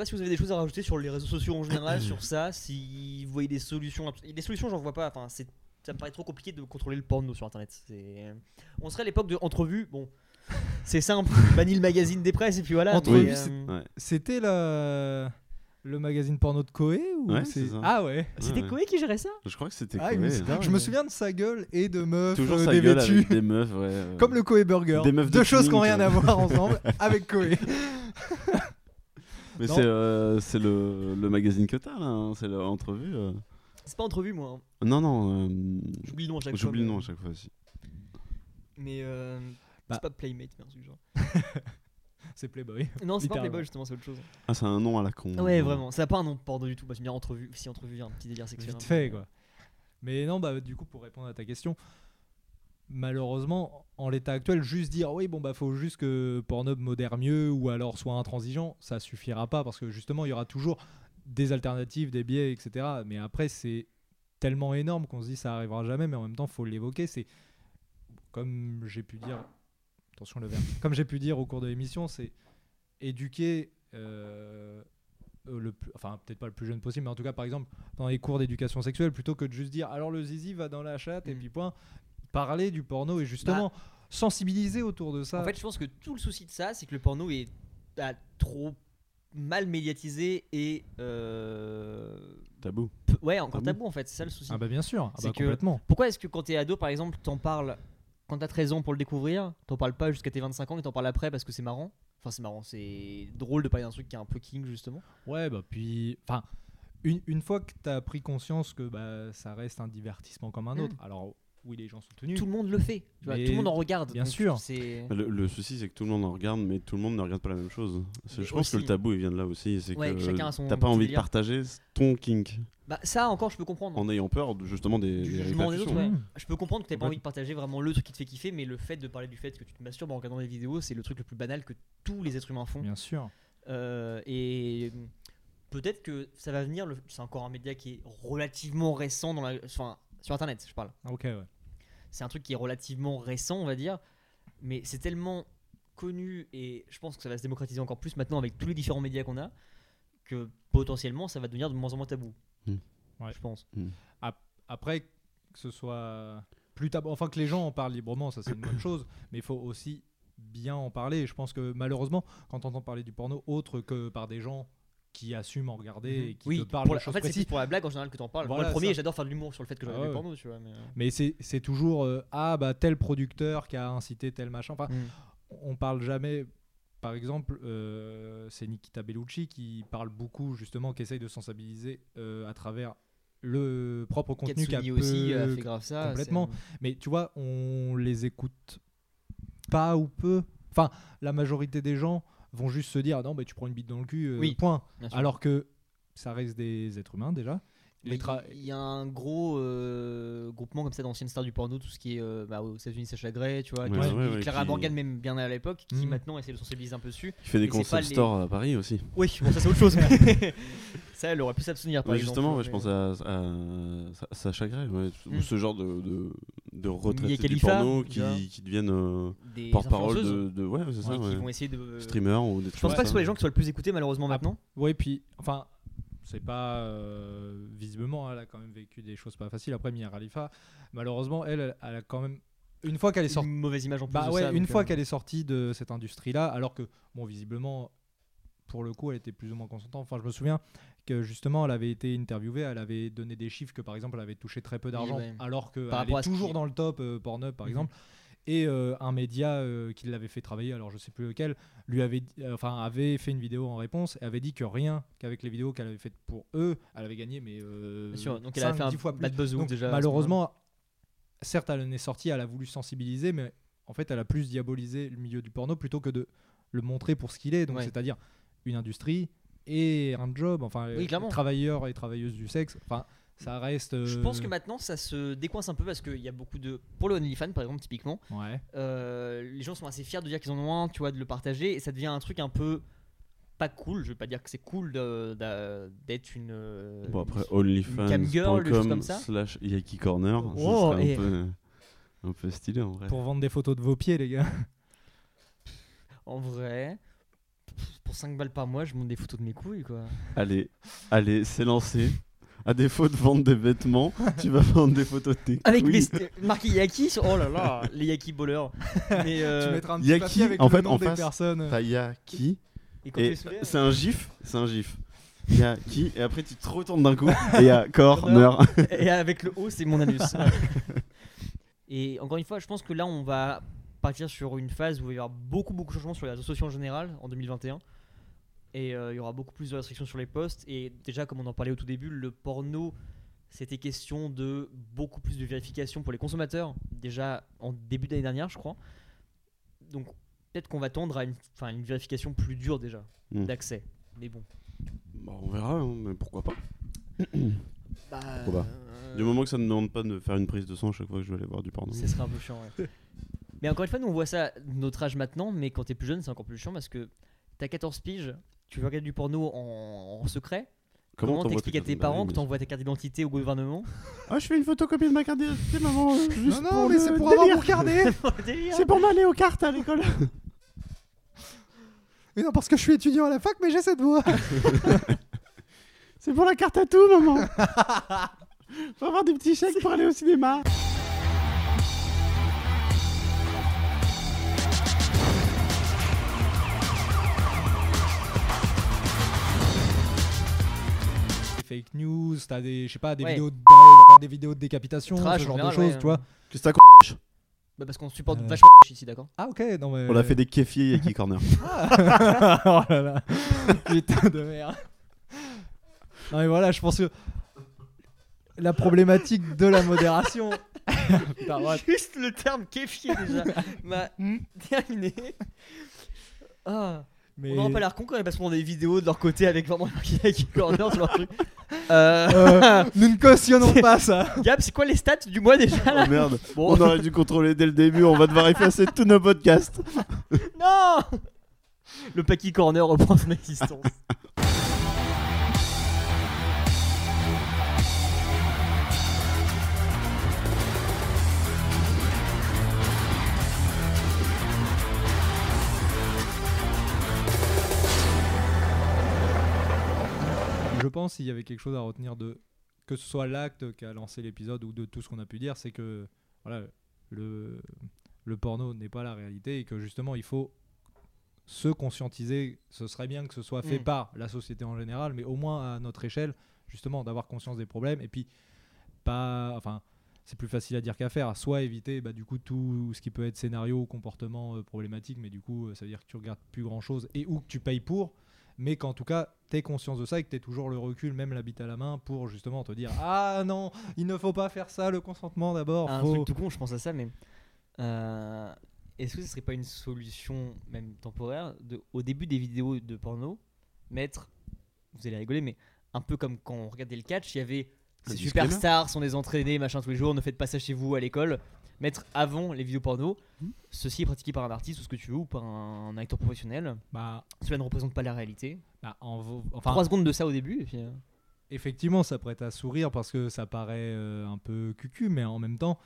Pas si vous avez des choses à rajouter sur les réseaux sociaux en général, sur ça, si vous voyez des solutions. Des solutions, j'en vois pas. Enfin, c'est, ça me paraît trop compliqué de contrôler le porno sur internet. C'est... On serait à l'époque de entrevue. Bon, c'est simple. Bannis le magazine des presses et puis voilà. Entrevue, euh, Ouais. C'était la... le magazine porno de Koé ou Ouais, c'est ça. Ah ouais. C'était Ouais. Koé qui gérait ça? Je crois que c'était Ah, Koé, mais hein. dingue. Je me souviens de sa gueule et de meufs Toujours euh, sa gueule avec des meufs, ouais. euh. Comme le Koé Burger. Des meufs Deux de choses qui n'ont rien à voir ensemble avec Koé. Mais c'est euh, c'est le, le magazine que t'as là, hein, c'est l'entrevue. euh. C'est pas entrevue, moi. hein. Non, non, euh, J'oublie le nom à chaque fois. j'oublie le nom à chaque fois aussi. Mais euh, Bah. c'est pas Playmate, mais un truc du genre. C'est Playboy. Non, c'est pas. Playboy, justement, c'est autre chose. Ah, c'est un nom à la con. Ah ouais, vraiment. Ça a pas un nom de porno du tout. Bah, tu me dis entrevue. Si entrevue, il y a un petit délire sexuel. Vite un peu. fait quoi. Mais non, bah du coup pour répondre à ta question, malheureusement en l'état actuel, juste dire oui bon bah faut juste que Pornhub modère mieux ou alors soit intransigeant, ça suffira pas parce que justement il y aura toujours des alternatives, des biais, etc. Mais après c'est tellement énorme qu'on se dit ça arrivera jamais, mais en même temps faut l'évoquer. C'est comme j'ai pu dire, attention le verre, comme j'ai pu dire au cours de l'émission, c'est éduquer. euh, euh, le plus- enfin peut-être pas le plus jeune possible, mais en tout cas par exemple dans les cours d'éducation sexuelle, plutôt que de juste dire alors le zizi va dans la chatte et Mm. puis point, parler du porno et justement sensibiliser autour de ça. En fait, je pense que tout le souci de ça, c'est que le porno est bah, trop mal médiatisé et. euh, Tabou. ouais, encore Tabou. tabou en fait, c'est ça le souci. ah bah bien sûr, ah bah que- complètement. Pourquoi est-ce que quand t'es ado, par exemple, t'en parles quand t'as 13 ans pour le découvrir, t'en parles pas jusqu'à tes 25 ans et t'en parles après parce que c'est marrant? Enfin, c'est marrant, c'est drôle de parler d'un truc qui est un peu king justement. Ouais bah puis enfin une, une fois que tu as pris conscience que bah, ça reste un divertissement comme un Mm. autre. Alors oui les gens sont tenus. Tout le monde le fait, tu vois, Mais tout le monde en regarde. bien sûr. C'est. Le, le souci, c'est que tout le monde en regarde, mais tout le monde ne regarde pas la même chose. Je pense que le tabou, il vient de là aussi. C'est Ouais, que chacun a son t'as pas envie de partager ton kink Bah, ça encore, je peux comprendre. en ayant peur justement des, Du des jugement des autres, répercussions. ouais. Mm. Je peux comprendre que t'aies pas Ouais. envie de partager vraiment le truc qui te fait kiffer, mais le fait de parler du fait que tu te masturbes en regardant des vidéos, c'est le truc le plus banal que tous les êtres humains font. Bien sûr. Euh, et peut-être que ça va venir. C'est encore un média qui est relativement récent dans la, enfin, sur Internet, je parle. Ok ouais. C'est un truc qui est relativement récent, on va dire, mais c'est tellement connu et je pense que ça va se démocratiser encore plus maintenant avec tous les différents médias qu'on a que potentiellement ça va devenir de moins en moins tabou. Hmm. Ouais. Je pense. Après, que ce soit plus tabou, enfin que les gens en parlent librement, ça c'est une bonne chose, mais il faut aussi bien en parler. Je pense que malheureusement, quand on entend parler du porno autre que par des gens qui assument en regarder et qui oui, te pour la- en fait, c'est pour la blague en général que t'en parles. Moi, le premier, j'adore faire de l'humour sur le fait que je Ah ouais. porno, tu vois. Mais... euh, mais c'est toujours euh, ah bah tel producteur qui a incité tel machin. Enfin, hmm. on parle jamais. Par exemple, euh, c'est Nikita Bellucci qui parle beaucoup justement, qui essaye de sensibiliser euh, à travers le propre contenu qu'a aussi a fait grave ça. complètement. Mais tu vois, on les écoute pas ou peu. Enfin, la majorité des gens vont juste se dire non, mais tu prends une bite dans le cul, euh, Oui. point. Alors que ça reste des êtres humains déjà. Mais Il y a un gros euh, groupement comme ça d'anciennes stars du porno, tout ce qui est euh, bah, aux États-Unis, Sacha Grey, tu vois, Ouais, ouais, ouais, Clara qui- Morgan, même bien à l'époque, qui Mhm. maintenant essaie de sensibiliser un peu dessus. Il fait des Mais concept les- stores à Paris aussi. Oui, bon, ça c'est autre chose. mais ça, elle aurait pu s'abstenir par Ouais, exemple, justement, ouais, je pense à, à, Sa- Sacha Grey, ouais, ou Mm. ce genre de, de, de retraités du porno qui, qui deviennent euh, mais porte-parole de, de. Ouais, c'est ça, ouais, qui ouais. vont essayer de. Streamers ou des Je trucs pense comme pas que ce soit les gens qui soient le plus écoutés malheureusement Ah, maintenant. Ouais, puis enfin, c'est pas euh, visiblement, elle a quand même vécu des choses pas faciles. Après, Mia Khalifa, malheureusement, elle, elle, elle a quand même une fois qu'elle est sortie. une mauvaise image en plus Bah de ouais, ça, une fois euh, qu'elle est sortie de cette industrie-là, alors que, bon, visiblement, pour le coup, elle était plus ou moins consentante. Enfin, je me souviens que justement, elle avait été interviewée, elle avait donné des chiffres que, par exemple, elle avait touché très peu d'argent, ouais. alors qu'elle Par à est toujours dans le top euh, Pornhub, par Mhm. exemple. Et euh, un média euh, qui l'avait fait travailler, alors je sais plus lequel, lui avait, euh, enfin, avait fait une vidéo en réponse et avait dit que rien qu'avec les vidéos qu'elle avait faites pour eux, elle avait gagné, mais Bien sûr, donc elle a 5, fait un 10 fois plus. bad buzz Donc, déjà. malheureusement, certes, elle en est sortie, elle a voulu sensibiliser, mais en fait, elle a plus diabolisé le milieu du porno plutôt que de le montrer pour ce qu'il est. Donc, Ouais. c'est-à-dire une industrie et un job. Enfin, Oui, travailleurs et travailleuses du sexe. Enfin, ça reste. Je euh, pense que maintenant ça se décoince un peu parce qu'il y a beaucoup de. Pour le OnlyFans par exemple, typiquement, Ouais. euh, les gens sont assez fiers de dire qu'ils en ont un, tu vois, de le partager et ça devient un truc un peu pas cool. Je veux pas dire que c'est cool d'être une. Bon, après, cam girl, des choses comme onlyfans.com ça. slash Yaki Corner, ça Oh, serait et- un, peu, un peu stylé en vrai. Pour vendre des photos de vos pieds, les gars. En vrai, pour 5 balles par mois, je monte des photos de mes couilles quoi. Allez, allez, c'est lancé. À défaut de vendre des vêtements, tu vas vendre des photos de tes Avec couilles. mes marqué Yaki sur. Oh là là, les Yaki. Mais euh, tu mettras un petit Yaki, papier avec en le fait, nom en des face, personnes. T'as Yaki, et les c'est un gif, c'est un gif. Yaki, et après tu te retournes d'un coup, et il y a Corner. Et avec le haut, c'est mon anus. et encore une fois, je pense que là, on va partir sur une phase où il va y avoir beaucoup, beaucoup de changements sur les réseaux sociaux en général en 2021. Et euh, il y aura beaucoup plus de restrictions sur les posts. Et déjà, comme on en parlait au tout début, le porno, c'était question de beaucoup plus de vérification pour les consommateurs. Déjà en début d'année dernière, je crois. Donc peut-être qu'on va tendre à une, vérification plus dure déjà Hmm. d'accès. Mais bon. Bah, on verra, hein, mais pourquoi pas. Bah, Pourquoi euh, Du moment que ça ne demande pas de faire une prise de sang chaque fois que je vais aller voir du porno. Ce serait un peu chiant, ouais. mais encore une fois, nous on voit ça notre âge maintenant, mais quand t'es plus jeune, c'est encore plus chiant parce que t'as 14 piges, tu veux regarder du porno en, en secret. Comment, t'expliques à tes parents que t'envoies ta carte d'identité au gouvernement Ah, je fais une photocopie de ma carte d'identité, maman. euh, juste Non, non, mais c'est pour avoir carnet. C'est pour m'aller aux cartes à l'école. mais non, parce que je suis étudiant à la fac, mais j'ai cette voix. C'est pour la carte à tout, maman. Faut avoir des petits chèques pour aller au cinéma. Fake news, t'as des, je sais pas, des Ouais. vidéos de, des vidéos de décapitation, Trash, ce en genre de choses, ouais. tu vois. Qu'est-ce que t'as Bah parce qu'on supporte Euh. vachement ici, d'accord Ah ok, non mais. On a fait des kéfiers Yaki Corner. oh là là, putain de merde. Non mais voilà, je pense que la problématique de la modération. Putain. Juste le terme kéfier déjà m'a terminé. Ah. Mais On n'aura pas l'air con quand même parce qu'on a des vidéos de leur côté avec vraiment qui corner sur leur truc. Euh... Euh, nous ne cautionnons pas ça. Gab, c'est quoi les stats du mois déjà là Oh merde. Bon, On aurait dû contrôler dès le début. On va devoir effacer tous nos podcasts. non Le Paki Corner reprend son existence. S'il y avait quelque chose à retenir de que ce soit l'acte qui a lancé l'épisode ou de tout ce qu'on a pu dire, c'est que voilà, le, le porno n'est pas la réalité et que justement il faut se conscientiser. Ce serait bien que ce soit fait Mm. par la société en général, mais au moins à notre échelle, justement d'avoir conscience des problèmes et puis pas, enfin. C'est plus facile à dire qu'à faire. Soit éviter bah, du coup tout ce qui peut être scénario ou comportement euh, problématique, mais du coup euh, ça veut dire que tu regardes plus grand chose et ou que tu payes pour, mais qu'en tout cas tu aies conscience de ça et que tu aies toujours le recul, même la bite à la main, pour justement te dire Ah non, il ne faut pas faire ça, le consentement d'abord. un faut- truc tout con, je pense à ça, mais euh, est-ce que ce serait pas une solution, même temporaire, de, au début des vidéos de porno, mettre, vous allez rigoler, mais un peu comme quand on regardait le catch, il y avait ces superstars sont des entraînés, machin tous les jours, ne faites pas ça chez vous à l'école. Mettre avant les vidéos porno, Mhm. ceci est pratiqué par un artiste ou ce que tu veux, ou par un, un acteur professionnel. Bah, Cela ne représente pas la réalité. bah, en vo- enfin, 3 secondes de ça au début, et puis. euh, effectivement, ça prête à sourire parce que ça paraît euh, un peu cucu, mais en même temps,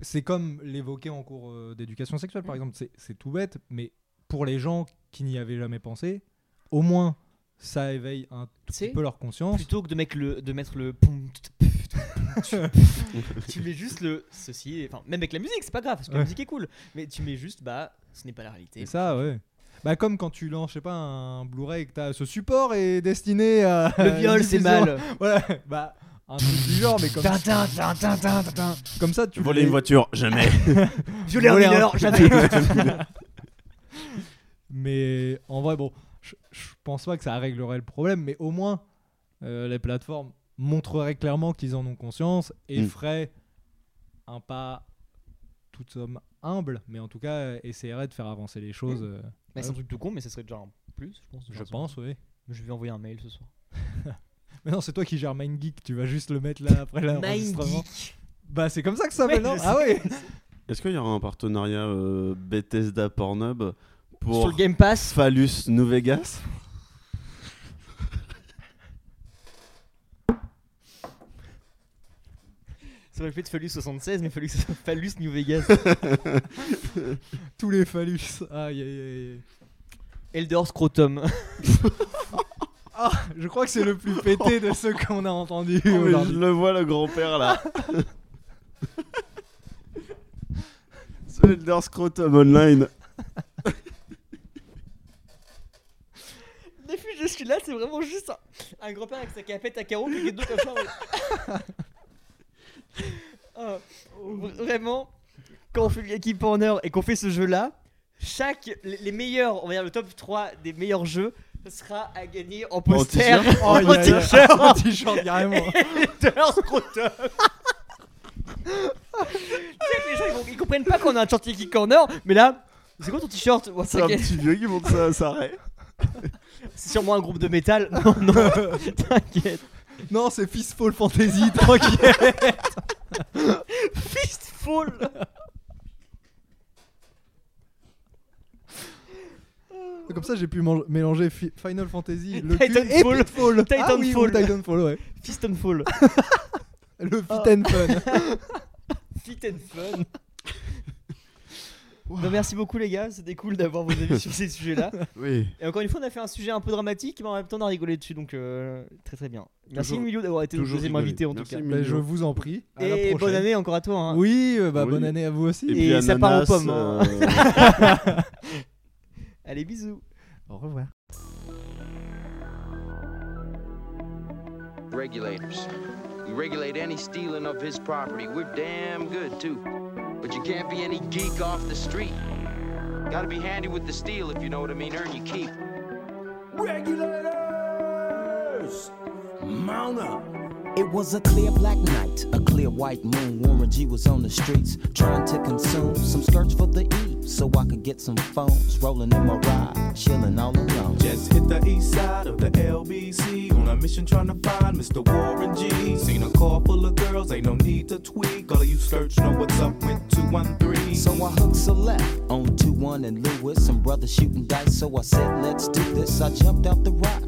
c'est comme l'évoquer en cours euh, d'éducation sexuelle, par exemple. C'est- tout bête, mais pour les gens qui n'y avaient jamais pensé, au moins ça éveille un tout petit peu leur conscience. plutôt que de mettre le, de mettre le poum, tut, puf, tu, tu mets juste le ceci, enfin même avec la musique, c'est pas grave parce que la musique est cool, mais tu mets juste bah ce n'est pas la réalité. C'est ça, ouais. Bah comme quand tu lances, je sais pas, un Blu-ray et que t'as ce support est destiné à... Le viol c'est mal. Voilà, bah un truc du genre, mais comme, Tintin, tintin, tintin, tintin. comme ça tu Voler une voiture, jamais. Violer un mineur, jamais. Mais en vrai, bon, je, je pense pas que ça réglerait le problème, mais au moins euh, les plateformes montreraient clairement qu'ils en ont conscience et Mm. feraient un pas toute somme humble, mais en tout cas euh, essaieraient de faire avancer les choses. euh, Bah, c'est un truc tout con, mais ça serait déjà un plus, je pense. je pense, oui. Je vais envoyer un mail ce soir. Mais non, c'est toi qui gères MindGeek, tu vas juste le mettre là après l'enregistrement. Mindgeek. Bah c'est comme ça que ça s'appelle, Ouais, non Ah ouais Est-ce qu'il y aura un partenariat euh, Bethesda Pornhub pour Sur le Game Pass. Phallus New Vegas Ça aurait fait de Phallus 76, mais Phallus, Phallus New Vegas. Tous les phallus. Aïe aïe aïe. Elder Scrotum. Ah, je crois que c'est le plus pété de ceux qu'on a Oh, mais aujourd'hui. Je le vois, le grand-père là. Ce Elder Scrotum Online. Les fiches de celui-là, c'est vraiment juste un, un grand-père avec sa capette à carreaux qui est dos comme ça. Ah, vraiment, quand on fait le Geeky Corner et qu'on fait ce jeu-là, chaque les, meilleurs, on va dire le top 3 des meilleurs jeux sera à gagner en poster, t-shirt. en Oh, t-shirt, En t-shirt carrément. Les gens ils, vont- ils comprennent pas qu'on a un short Geeky Corner, mais là, c'est quoi ton t-shirt? C'est un petit vieux qui monte ça à s'arrête. C'est sûrement un groupe de métal. Non, non, t'inquiète. Non, c'est Fistful Fantasy, tranquille. Fistful Comme ça, j'ai pu mélanger Fi- Final Fantasy, le Titanfall. Pitfall. Ah oui, Titanfall. ou Titanfall, ouais. Fistonfall. Le fit and fun. Fit and fun. Bah, merci beaucoup les gars, c'était cool d'avoir vos avis sur ces sujets-là. Oui. Et encore une fois, on a fait un sujet un peu dramatique, mais en même temps, on a rigolé dessus, donc euh, très très bien. Merci Toujours- Emilio d'avoir été notre deuxième invité en Merci, tout cas. Bah, je vous en prie. À la Et bonne année encore à toi. hein. Oui, euh, bah, Oui. bonne année à vous aussi. Et, Et puis ça part en Ananas, pomme, hein. euh, Allez, bisous. Au revoir. regulators. We regulate any stealing of his property. We're damn good too. But you can't be any geek off the street. Gotta be handy with the steel if you know what I mean. Earn your keep. Regulators! Mount up! It was a clear black night, a clear white moon. Warren G was on the streets trying to consume some skirts for the E so I could get some phones. Rolling in my ride, chilling all alone. Just hit the east side of the LBC on a mission trying to find Mr. Warren G. Seen a car full of girls, ain't no need to tweak. All of you skirts know what's up with 213. So I hooked a left on 2 1 and Lewis. Some brothers shooting dice, so I said, let's do this. I jumped out the ride